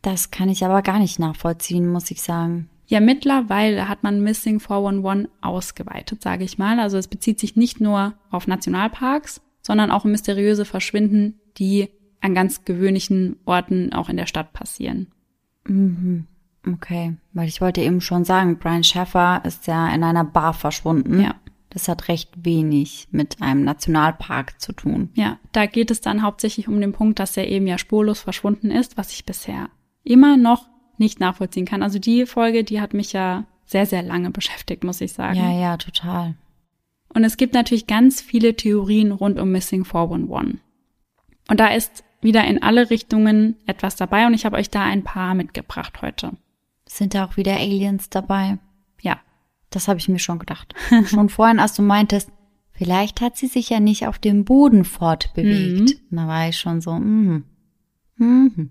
Das kann ich aber gar nicht nachvollziehen, muss ich sagen.
Ja, mittlerweile hat man Missing 411 ausgeweitet, sage ich mal. Also es bezieht sich nicht nur auf Nationalparks, sondern auch um mysteriöse Verschwinden, die an ganz gewöhnlichen Orten auch in der Stadt passieren.
Mhm. Okay, weil ich wollte eben schon sagen, Brian Schaffer ist ja in einer Bar verschwunden.
Ja.
Das hat recht wenig mit einem Nationalpark zu tun.
Ja, da geht es dann hauptsächlich um den Punkt, dass er eben ja spurlos verschwunden ist, was ich bisher immer noch nicht nachvollziehen kann. Also die Folge, die hat mich ja sehr, sehr lange beschäftigt, muss ich sagen.
Ja, ja, total.
Und es gibt natürlich ganz viele Theorien rund um Missing 411. Und da ist wieder in alle Richtungen etwas dabei und ich habe euch da ein paar mitgebracht heute.
Sind da auch wieder Aliens dabei?
Ja.
Das habe ich mir schon gedacht. *laughs* schon vorhin, als du meintest, vielleicht hat sie sich ja nicht auf dem Boden fortbewegt. Mhm. Da war ich schon so, mhm.
Mhm.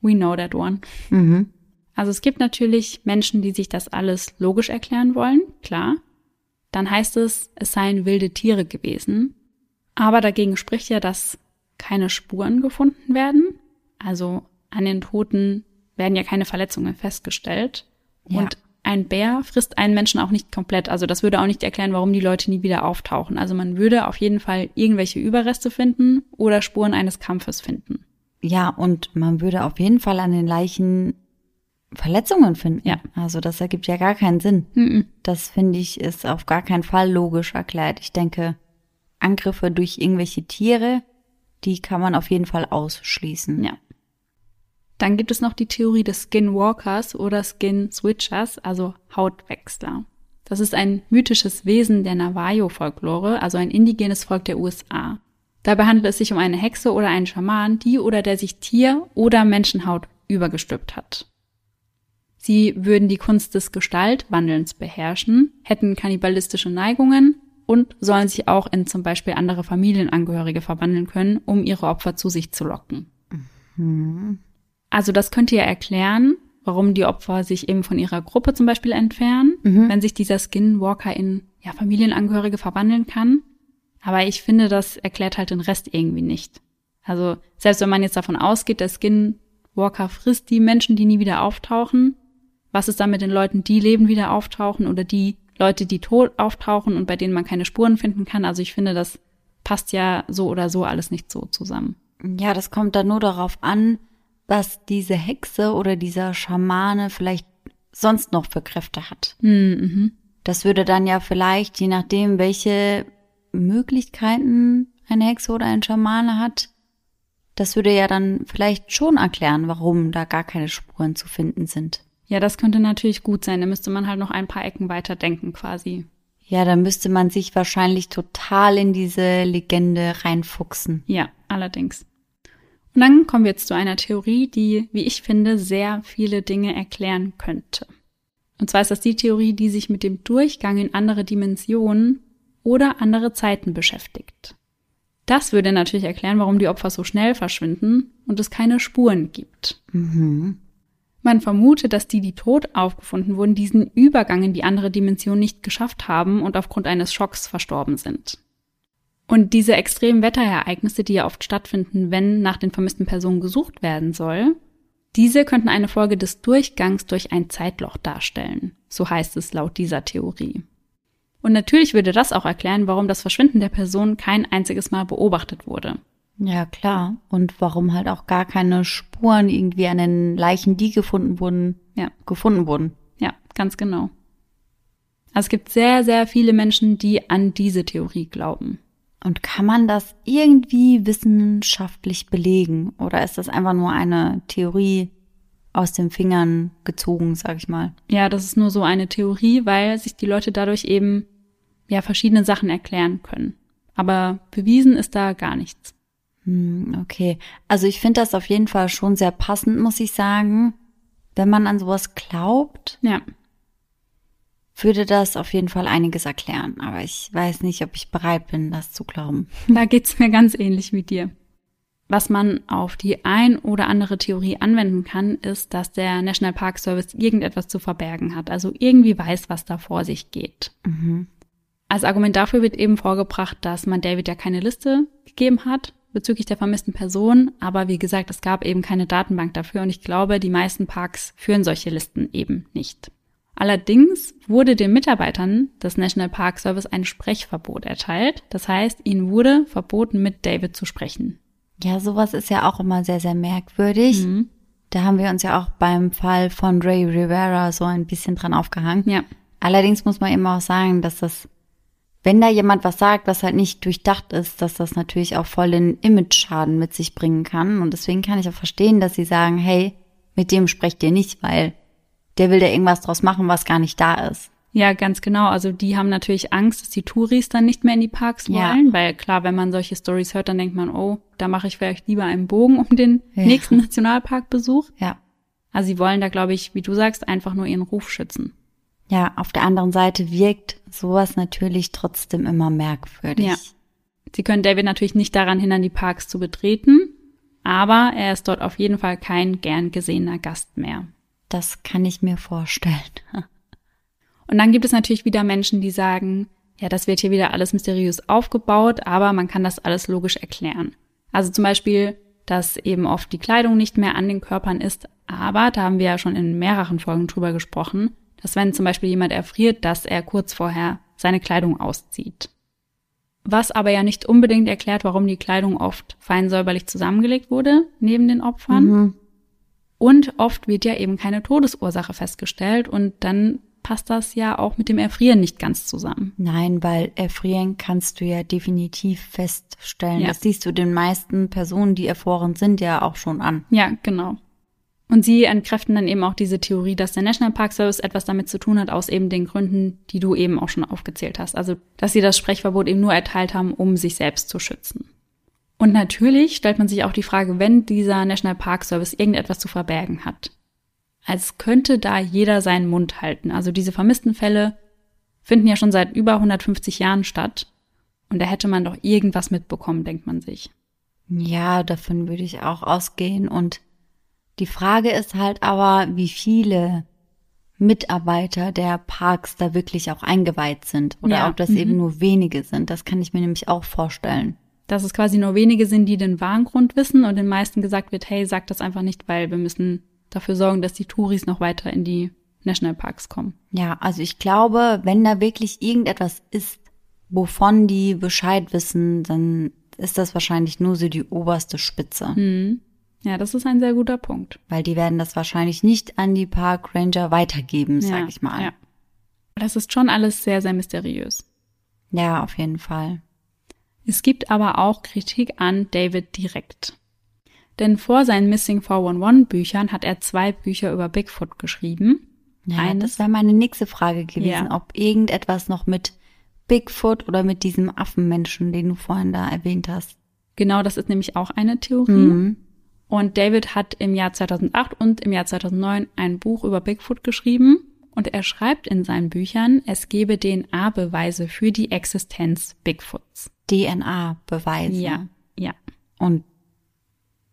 We know that one. Mhm. Also es gibt natürlich Menschen, die sich das alles logisch erklären wollen, klar. Dann heißt es, es seien wilde Tiere gewesen. Aber dagegen spricht ja, dass keine Spuren gefunden werden. Also an den Toten werden ja keine Verletzungen festgestellt. Ja. Und ein Bär frisst einen Menschen auch nicht komplett. Also das würde auch nicht erklären, warum die Leute nie wieder auftauchen. Also man würde auf jeden Fall irgendwelche Überreste finden oder Spuren eines Kampfes finden.
Ja, und man würde auf jeden Fall an den Leichen Verletzungen finden.
Ja.
Also das ergibt ja gar keinen Sinn. Mhm. Das finde ich ist auf gar keinen Fall logisch erklärt. Ich denke, Angriffe durch irgendwelche Tiere, die kann man auf jeden Fall ausschließen.
Ja. Dann gibt es noch die Theorie des Skinwalkers oder Skin Switchers, also Hautwechsler. Das ist ein mythisches Wesen der Navajo-Folklore, also ein indigenes Volk der USA. Dabei handelt es sich um eine Hexe oder einen Schaman, die oder der sich Tier- oder Menschenhaut übergestülpt hat. Sie würden die Kunst des Gestaltwandelns beherrschen, hätten kannibalistische Neigungen und sollen sich auch in zum Beispiel andere Familienangehörige verwandeln können, um ihre Opfer zu sich zu locken. Mhm. Also das könnte ja erklären, warum die Opfer sich eben von ihrer Gruppe zum Beispiel entfernen, mhm. wenn sich dieser Skinwalker in ja, Familienangehörige verwandeln kann. Aber ich finde, das erklärt halt den Rest irgendwie nicht. Also selbst wenn man jetzt davon ausgeht, der Skinwalker frisst die Menschen, die nie wieder auftauchen, was ist dann mit den Leuten, die leben, wieder auftauchen oder die Leute, die tot auftauchen und bei denen man keine Spuren finden kann? Also ich finde, das passt ja so oder so alles nicht so zusammen.
Ja, das kommt dann nur darauf an, was diese Hexe oder dieser Schamane vielleicht sonst noch für Kräfte hat.
Mhm.
Das würde dann ja vielleicht, je nachdem, welche Möglichkeiten eine Hexe oder ein Schamane hat, das würde ja dann vielleicht schon erklären, warum da gar keine Spuren zu finden sind.
Ja, das könnte natürlich gut sein. Da müsste man halt noch ein paar Ecken weiter denken quasi.
Ja, da müsste man sich wahrscheinlich total in diese Legende reinfuchsen.
Ja, allerdings. Und dann kommen wir jetzt zu einer Theorie, die, wie ich finde, sehr viele Dinge erklären könnte. Und zwar ist das die Theorie, die sich mit dem Durchgang in andere Dimensionen oder andere Zeiten beschäftigt. Das würde natürlich erklären, warum die Opfer so schnell verschwinden und es keine Spuren gibt.
Mhm.
Man vermutet, dass die, die tot aufgefunden wurden, diesen Übergang in die andere Dimension nicht geschafft haben und aufgrund eines Schocks verstorben sind. Und diese extremen Wetterereignisse, die ja oft stattfinden, wenn nach den vermissten Personen gesucht werden soll, diese könnten eine Folge des Durchgangs durch ein Zeitloch darstellen. So heißt es laut dieser Theorie. Und natürlich würde das auch erklären, warum das Verschwinden der Person kein einziges Mal beobachtet wurde.
Ja, klar. Und warum halt auch gar keine Spuren irgendwie an den Leichen, die gefunden wurden,
ja.
gefunden wurden.
Ja, ganz genau. Also es gibt sehr, sehr viele Menschen, die an diese Theorie glauben.
Und kann man das irgendwie wissenschaftlich belegen? Oder ist das einfach nur eine Theorie aus den Fingern gezogen, sag ich mal?
Ja, das ist nur so eine Theorie, weil sich die Leute dadurch eben ja verschiedene Sachen erklären können. Aber bewiesen ist da gar nichts.
Hm, okay. Also ich finde das auf jeden Fall schon sehr passend, muss ich sagen. Wenn man an sowas glaubt,
ja.
würde das auf jeden Fall einiges erklären. Aber ich weiß nicht, ob ich bereit bin, das zu glauben.
Da geht's mir ganz ähnlich wie dir. Was man auf die ein oder andere Theorie anwenden kann, ist, dass der National Park Service irgendetwas zu verbergen hat. Also irgendwie weiß, was da vor sich geht.
Mhm.
Als Argument dafür wird eben vorgebracht, dass man David ja keine Liste gegeben hat bezüglich der vermissten Person, aber wie gesagt, es gab eben keine Datenbank dafür und ich glaube, die meisten Parks führen solche Listen eben nicht. Allerdings wurde den Mitarbeitern des National Park Service ein Sprechverbot erteilt. Das heißt, ihnen wurde verboten, mit David zu sprechen.
Ja, sowas ist ja auch immer sehr, sehr merkwürdig. Mhm. Da haben wir uns ja auch beim Fall von Ray Rivera so ein bisschen dran aufgehangen.
Ja.
Allerdings muss man eben auch sagen, dass das wenn da jemand was sagt, was halt nicht durchdacht ist, dass das natürlich auch voll den Image-Schaden mit sich bringen kann. Und deswegen kann ich auch verstehen, dass sie sagen, hey, mit dem sprecht ihr nicht, weil der will da irgendwas draus machen, was gar nicht da ist.
Ja, ganz genau. Also die haben natürlich Angst, dass die Touris dann nicht mehr in die Parks wollen, ja. weil klar, wenn man solche Stories hört, dann denkt man, oh, da mache ich vielleicht lieber einen Bogen um den ja. nächsten Nationalparkbesuch.
Ja.
Also sie wollen da, glaube ich, wie du sagst, einfach nur ihren Ruf schützen.
Ja, auf der anderen Seite wirkt sowas natürlich trotzdem immer merkwürdig. Ja.
Sie können David natürlich nicht daran hindern, die Parks zu betreten, aber er ist dort auf jeden Fall kein gern gesehener Gast mehr.
Das kann ich mir vorstellen. *laughs*
Und dann gibt es natürlich wieder Menschen, die sagen, ja, das wird hier wieder alles mysteriös aufgebaut, aber man kann das alles logisch erklären. Also zum Beispiel, dass eben oft die Kleidung nicht mehr an den Körpern ist, aber da haben wir ja schon in mehreren Folgen drüber gesprochen, dass wenn zum Beispiel jemand erfriert, dass er kurz vorher seine Kleidung auszieht. Was aber ja nicht unbedingt erklärt, warum die Kleidung oft fein säuberlich zusammengelegt wurde, neben den Opfern. Mhm. Und oft wird ja eben keine Todesursache festgestellt und dann passt das ja auch mit dem Erfrieren nicht ganz zusammen.
Nein, weil Erfrieren kannst du ja definitiv feststellen. Ja. Das siehst du den meisten Personen, die erfroren sind, ja auch schon an.
Ja, genau. Und sie entkräften dann eben auch diese Theorie, dass der National Park Service etwas damit zu tun hat, aus eben den Gründen, die du eben auch schon aufgezählt hast. Also, dass sie das Sprechverbot eben nur erteilt haben, um sich selbst zu schützen. Und natürlich stellt man sich auch die Frage, wenn dieser National Park Service irgendetwas zu verbergen hat. Als könnte da jeder seinen Mund halten. Also diese vermissten Fälle finden ja schon seit über 150 Jahren statt. Und da hätte man doch irgendwas mitbekommen, denkt man sich.
Ja, davon würde ich auch ausgehen. Und Die Frage ist halt aber, wie viele Mitarbeiter der Parks da wirklich auch eingeweiht sind oder
Ja,
ob das
mhm.
eben nur wenige sind. Das kann ich mir nämlich auch vorstellen.
Dass es quasi nur wenige sind, die den wahren Grund wissen und den meisten gesagt wird, hey, sag das einfach nicht, weil wir müssen dafür sorgen, dass die Touris noch weiter in die Nationalparks kommen.
Ja, also ich glaube, wenn da wirklich irgendetwas ist, wovon die Bescheid wissen, dann ist das wahrscheinlich nur so die oberste Spitze.
Hm. Ja, das ist ein sehr guter Punkt.
Weil die werden das wahrscheinlich nicht an die Park Ranger weitergeben, sag
ja,
ich mal.
Ja. Das ist schon alles sehr, sehr mysteriös.
ja, auf jeden Fall.
Es gibt aber auch Kritik an David direkt. Denn vor seinen Missing 411 Büchern hat er zwei Bücher über Bigfoot geschrieben.
Ja,
Eines-
das wäre meine nächste Frage gewesen,
Ja.
ob irgendetwas noch mit Bigfoot oder mit diesem Affenmenschen, den du vorhin da erwähnt hast.
Genau, das ist nämlich auch eine Theorie.
Mhm.
Und David hat im Jahr 2008 und im Jahr 2009 ein Buch über Bigfoot geschrieben. Und er schreibt in seinen Büchern, es gebe DNA-Beweise für die Existenz Bigfoots.
DNA-Beweise.
Ja, ja.
Und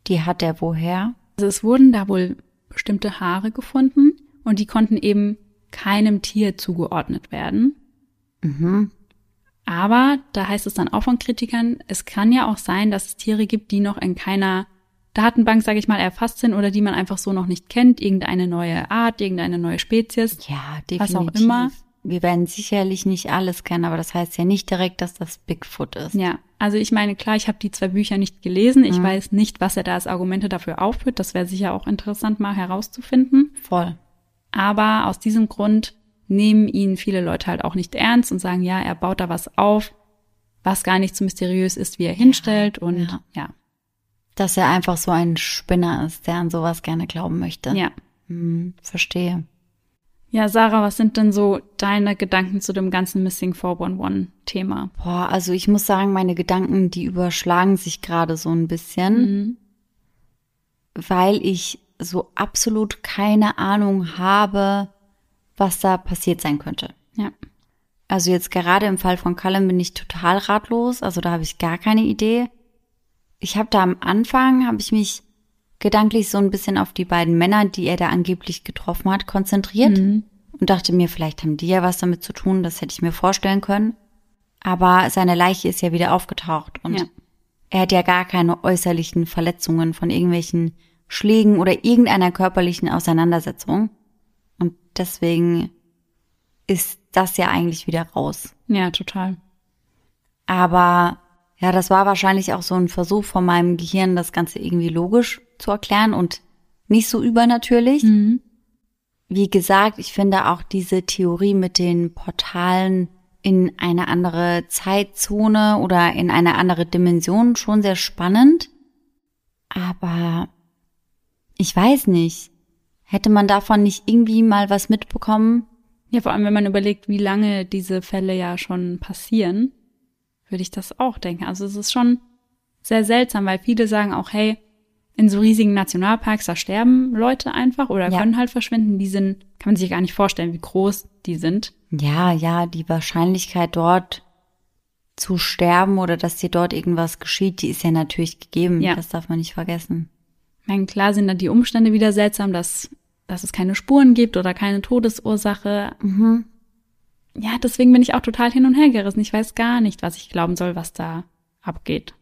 die hat er woher?
Also es wurden da wohl bestimmte Haare gefunden und die konnten eben keinem Tier zugeordnet werden.
Mhm.
Aber da heißt es dann auch von Kritikern, es kann ja auch sein, dass es Tiere gibt, die noch in keiner Datenbank, sage ich mal, erfasst sind oder die man einfach so noch nicht kennt, irgendeine neue Art, irgendeine neue Spezies.
Ja,
Was
definitiv.
auch immer.
Wir werden sicherlich nicht alles kennen, aber das heißt ja nicht direkt, dass das Bigfoot ist.
Ja, also ich meine, klar, ich habe die zwei Bücher nicht gelesen. Ich
Mhm.
weiß nicht, was er da als Argumente dafür aufführt. Das wäre sicher auch interessant, mal herauszufinden.
Voll.
Aber aus diesem Grund nehmen ihn viele Leute halt auch nicht ernst und sagen, ja, er baut da was auf, was gar nicht so mysteriös ist, wie er hinstellt. Und
ja.
ja,
Dass er einfach so ein Spinner ist, der an sowas gerne glauben möchte.
ja.
Hm, verstehe.
Ja, Sarah, was sind denn so deine Gedanken zu dem ganzen Missing 411-Thema?
Boah, also ich muss sagen, meine Gedanken, die überschlagen sich gerade so ein bisschen,
Mhm.
weil ich so absolut keine Ahnung habe, was da passiert sein könnte.
Ja,
Also jetzt gerade im Fall von Cullen bin ich total ratlos, also da habe ich gar keine Idee. Ich habe da am Anfang, habe ich mich gedanklich so ein bisschen auf die beiden Männer, die er da angeblich getroffen hat, konzentriert
Mhm.
und dachte mir, vielleicht haben die ja was damit zu tun, das hätte ich mir vorstellen können. Aber seine Leiche ist ja wieder aufgetaucht und
Ja.
er hat ja gar keine äußerlichen Verletzungen von irgendwelchen Schlägen oder irgendeiner körperlichen Auseinandersetzung. Und deswegen ist das ja eigentlich wieder raus.
ja, total.
Aber ja, das war wahrscheinlich auch so ein Versuch von meinem Gehirn, das Ganze irgendwie logisch zu erklären und nicht so übernatürlich.
Mhm.
Wie gesagt, ich finde auch diese Theorie mit den Portalen in eine andere Zeitzone oder in eine andere Dimension schon sehr spannend. Aber ich weiß nicht. Hätte man davon nicht irgendwie mal was mitbekommen?
Ja, vor allem, wenn man überlegt, wie lange diese Fälle ja schon passieren, würde ich das auch denken. Also es ist schon sehr seltsam, weil viele sagen auch, hey, in so riesigen Nationalparks, da sterben Leute einfach oder
Ja.
können halt verschwinden. Die sind, kann man sich gar nicht vorstellen, wie groß die sind.
Ja, ja, die Wahrscheinlichkeit dort zu sterben oder dass dir dort irgendwas geschieht, die ist ja natürlich gegeben.
Ja.
Das darf man nicht vergessen.
Ich meine, klar sind dann die Umstände wieder seltsam, dass, dass es keine Spuren gibt oder keine Todesursache.
Mhm.
Ja, deswegen bin ich auch total hin und her gerissen. Ich weiß gar nicht, was ich glauben soll, was da abgeht.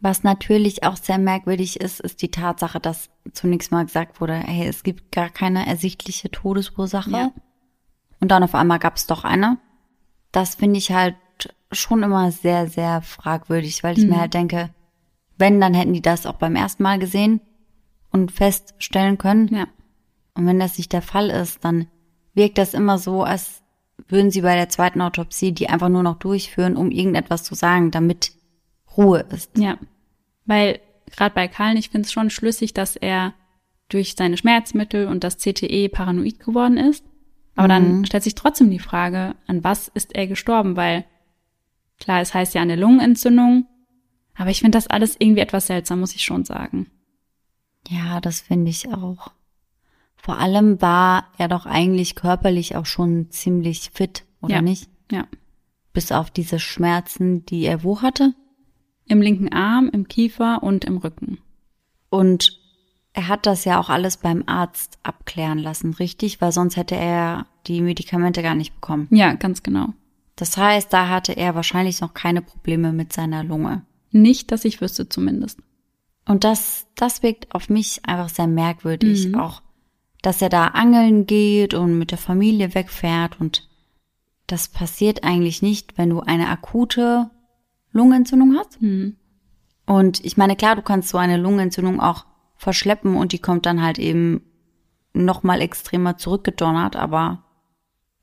Was natürlich auch sehr merkwürdig ist, ist die Tatsache, dass zunächst mal gesagt wurde, hey, es gibt gar keine ersichtliche Todesursache.
Ja.
Und dann auf einmal gab es doch eine. Das finde ich halt schon immer sehr, sehr fragwürdig, weil ich
Mhm.
mir halt denke, wenn, dann hätten die das auch beim ersten Mal gesehen und feststellen können.
Ja.
Und wenn das nicht der Fall ist, dann wirkt das immer so, als würden sie bei der zweiten Autopsie die einfach nur noch durchführen, um irgendetwas zu sagen, damit Ruhe ist.
Ja, weil gerade bei Kallen, ich finde es schon schlüssig, dass er durch seine Schmerzmittel und das CTE paranoid geworden ist. Aber dann stellt sich trotzdem die Frage, an was ist er gestorben? Weil klar, es heißt ja eine Lungenentzündung, aber ich finde das alles irgendwie etwas seltsam, muss ich schon sagen.
Ja, das finde ich auch. Vor allem war er doch eigentlich körperlich auch schon ziemlich fit, oder
Ja.
nicht?
Ja.
Bis auf diese Schmerzen, die er wo hatte.
Im linken Arm, im Kiefer und im Rücken.
Und er hat das ja auch alles beim Arzt abklären lassen, richtig? Weil sonst hätte er die Medikamente gar nicht bekommen.
Ja, ganz genau.
Das heißt, da hatte er wahrscheinlich noch keine Probleme mit seiner Lunge.
Nicht, dass ich wüsste zumindest.
Und das, das wirkt auf mich einfach sehr merkwürdig. Mhm. Auch, dass er da angeln geht und mit der Familie wegfährt und das passiert eigentlich nicht, wenn du eine akute Lungenentzündung hast. Mhm. Und ich meine, klar, du kannst so eine Lungenentzündung auch verschleppen und die kommt dann halt eben nochmal extremer zurückgedonnert, aber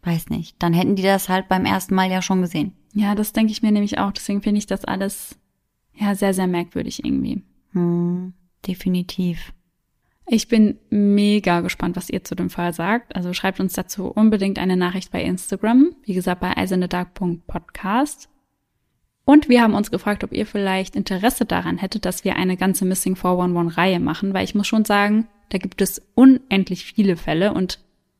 weiß nicht. Dann hätten die das halt beim ersten Mal ja schon gesehen.
Ja, das denke ich mir nämlich auch. Deswegen finde ich das alles ja sehr, sehr merkwürdig irgendwie.
Hm, definitiv.
Ich bin mega gespannt, was ihr zu dem Fall sagt. Also schreibt uns dazu unbedingt eine Nachricht bei Instagram. Wie gesagt, bei eisendedark.podcast. Und wir haben uns gefragt, ob ihr vielleicht Interesse daran hättet, dass wir eine ganze Missing 411 Reihe machen, weil ich muss schon sagen, da gibt es unendlich viele Fälle und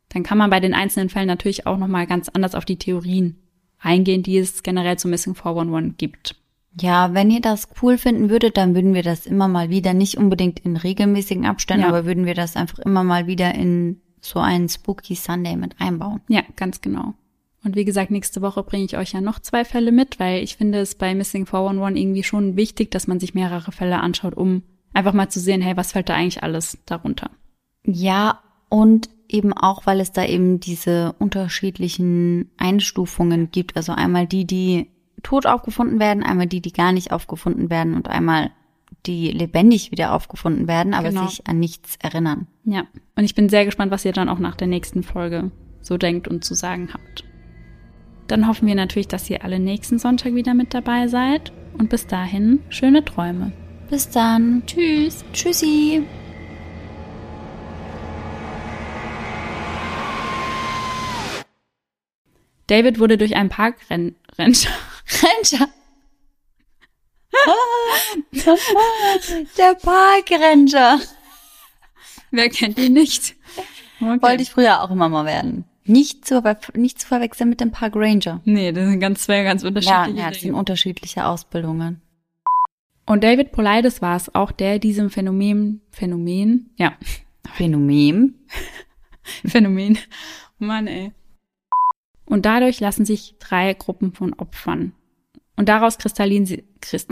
dann kann man bei den einzelnen Fällen natürlich auch nochmal ganz anders auf die Theorien eingehen, die es generell zu Missing 411 gibt.
Ja, wenn ihr das cool finden würdet, dann würden wir das immer mal wieder, nicht unbedingt in regelmäßigen Abständen, ja. aber würden wir das einfach immer mal wieder in so einen Spooky Sunday mit einbauen.
Ja, ganz genau. Und wie gesagt, nächste Woche bringe ich euch ja noch zwei Fälle mit, weil ich finde es bei Missing 411 irgendwie schon wichtig, dass man sich mehrere Fälle anschaut, um einfach mal zu sehen, hey, was fällt da eigentlich alles darunter?
Ja, und eben auch, weil es da eben diese unterschiedlichen Einstufungen gibt. Also einmal die, die tot aufgefunden werden, einmal die, die gar nicht aufgefunden werden und einmal die lebendig wieder aufgefunden werden, aber genau. sich an nichts erinnern.
Ja, und ich bin sehr gespannt, was ihr dann auch nach der nächsten Folge so denkt und zu sagen habt. Dann hoffen wir natürlich, dass ihr alle nächsten Sonntag wieder mit dabei seid. Und bis dahin, schöne Träume.
Bis dann. Tschüss.
Tschüssi. David wurde durch einen Parkranger. *laughs* Ranger.
Der Parkranger.
Wer kennt ihn nicht?
Okay. Wollte ich früher auch immer mal werden. Nicht zu, nicht zu verwechseln mit dem Park Ranger.
Nee, das sind ganz zwei ganz unterschiedliche.
Ja, ja das sind unterschiedliche Ausbildungen.
Und David Polides war es auch, der diesem Phänomen, Phänomen, ja.
Phänomen? *laughs*
Phänomen. Mann, ey. Und dadurch lassen sich drei Gruppen von Opfern. Und daraus *laughs* kristallisieren, Christ,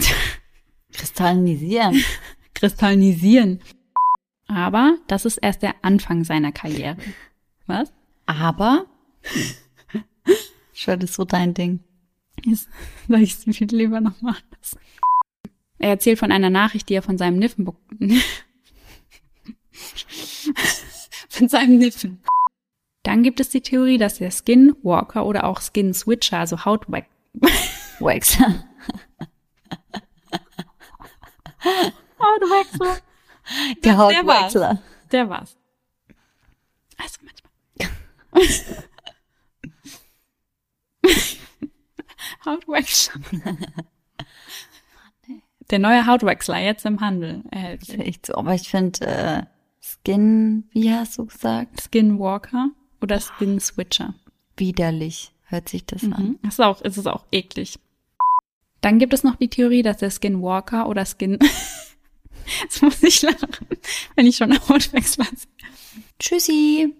*laughs*
kristallisieren.
kristallisieren. Aber das ist erst der Anfang seiner Karriere. Was?
Aber *laughs* schon ist so dein Ding.
Jetzt sag ich es viel lieber nochmal anders. Er erzählt von einer Nachricht, die er von seinem Niffen von seinem Niffen. Dann gibt es die Theorie, dass der Skinwalker oder auch Skin Switcher, also Hautwaxer. *laughs* Hautwechsler. *laughs*
Der Hautwechsler.
Der war's. Also *laughs* Hautwechsler. Der neue Hautwechsler jetzt im Handel
erhältlich. So, aber ich finde äh, Skin, wie hast du gesagt?
Skinwalker oder Skin Switcher.
Widerlich hört sich das mhm. an.
Das ist auch, ist es auch eklig. Dann gibt es noch die Theorie, dass der Skinwalker oder Skin *laughs* Jetzt muss ich lachen, wenn ich schon Hautwechsler sehe.
Tschüssi.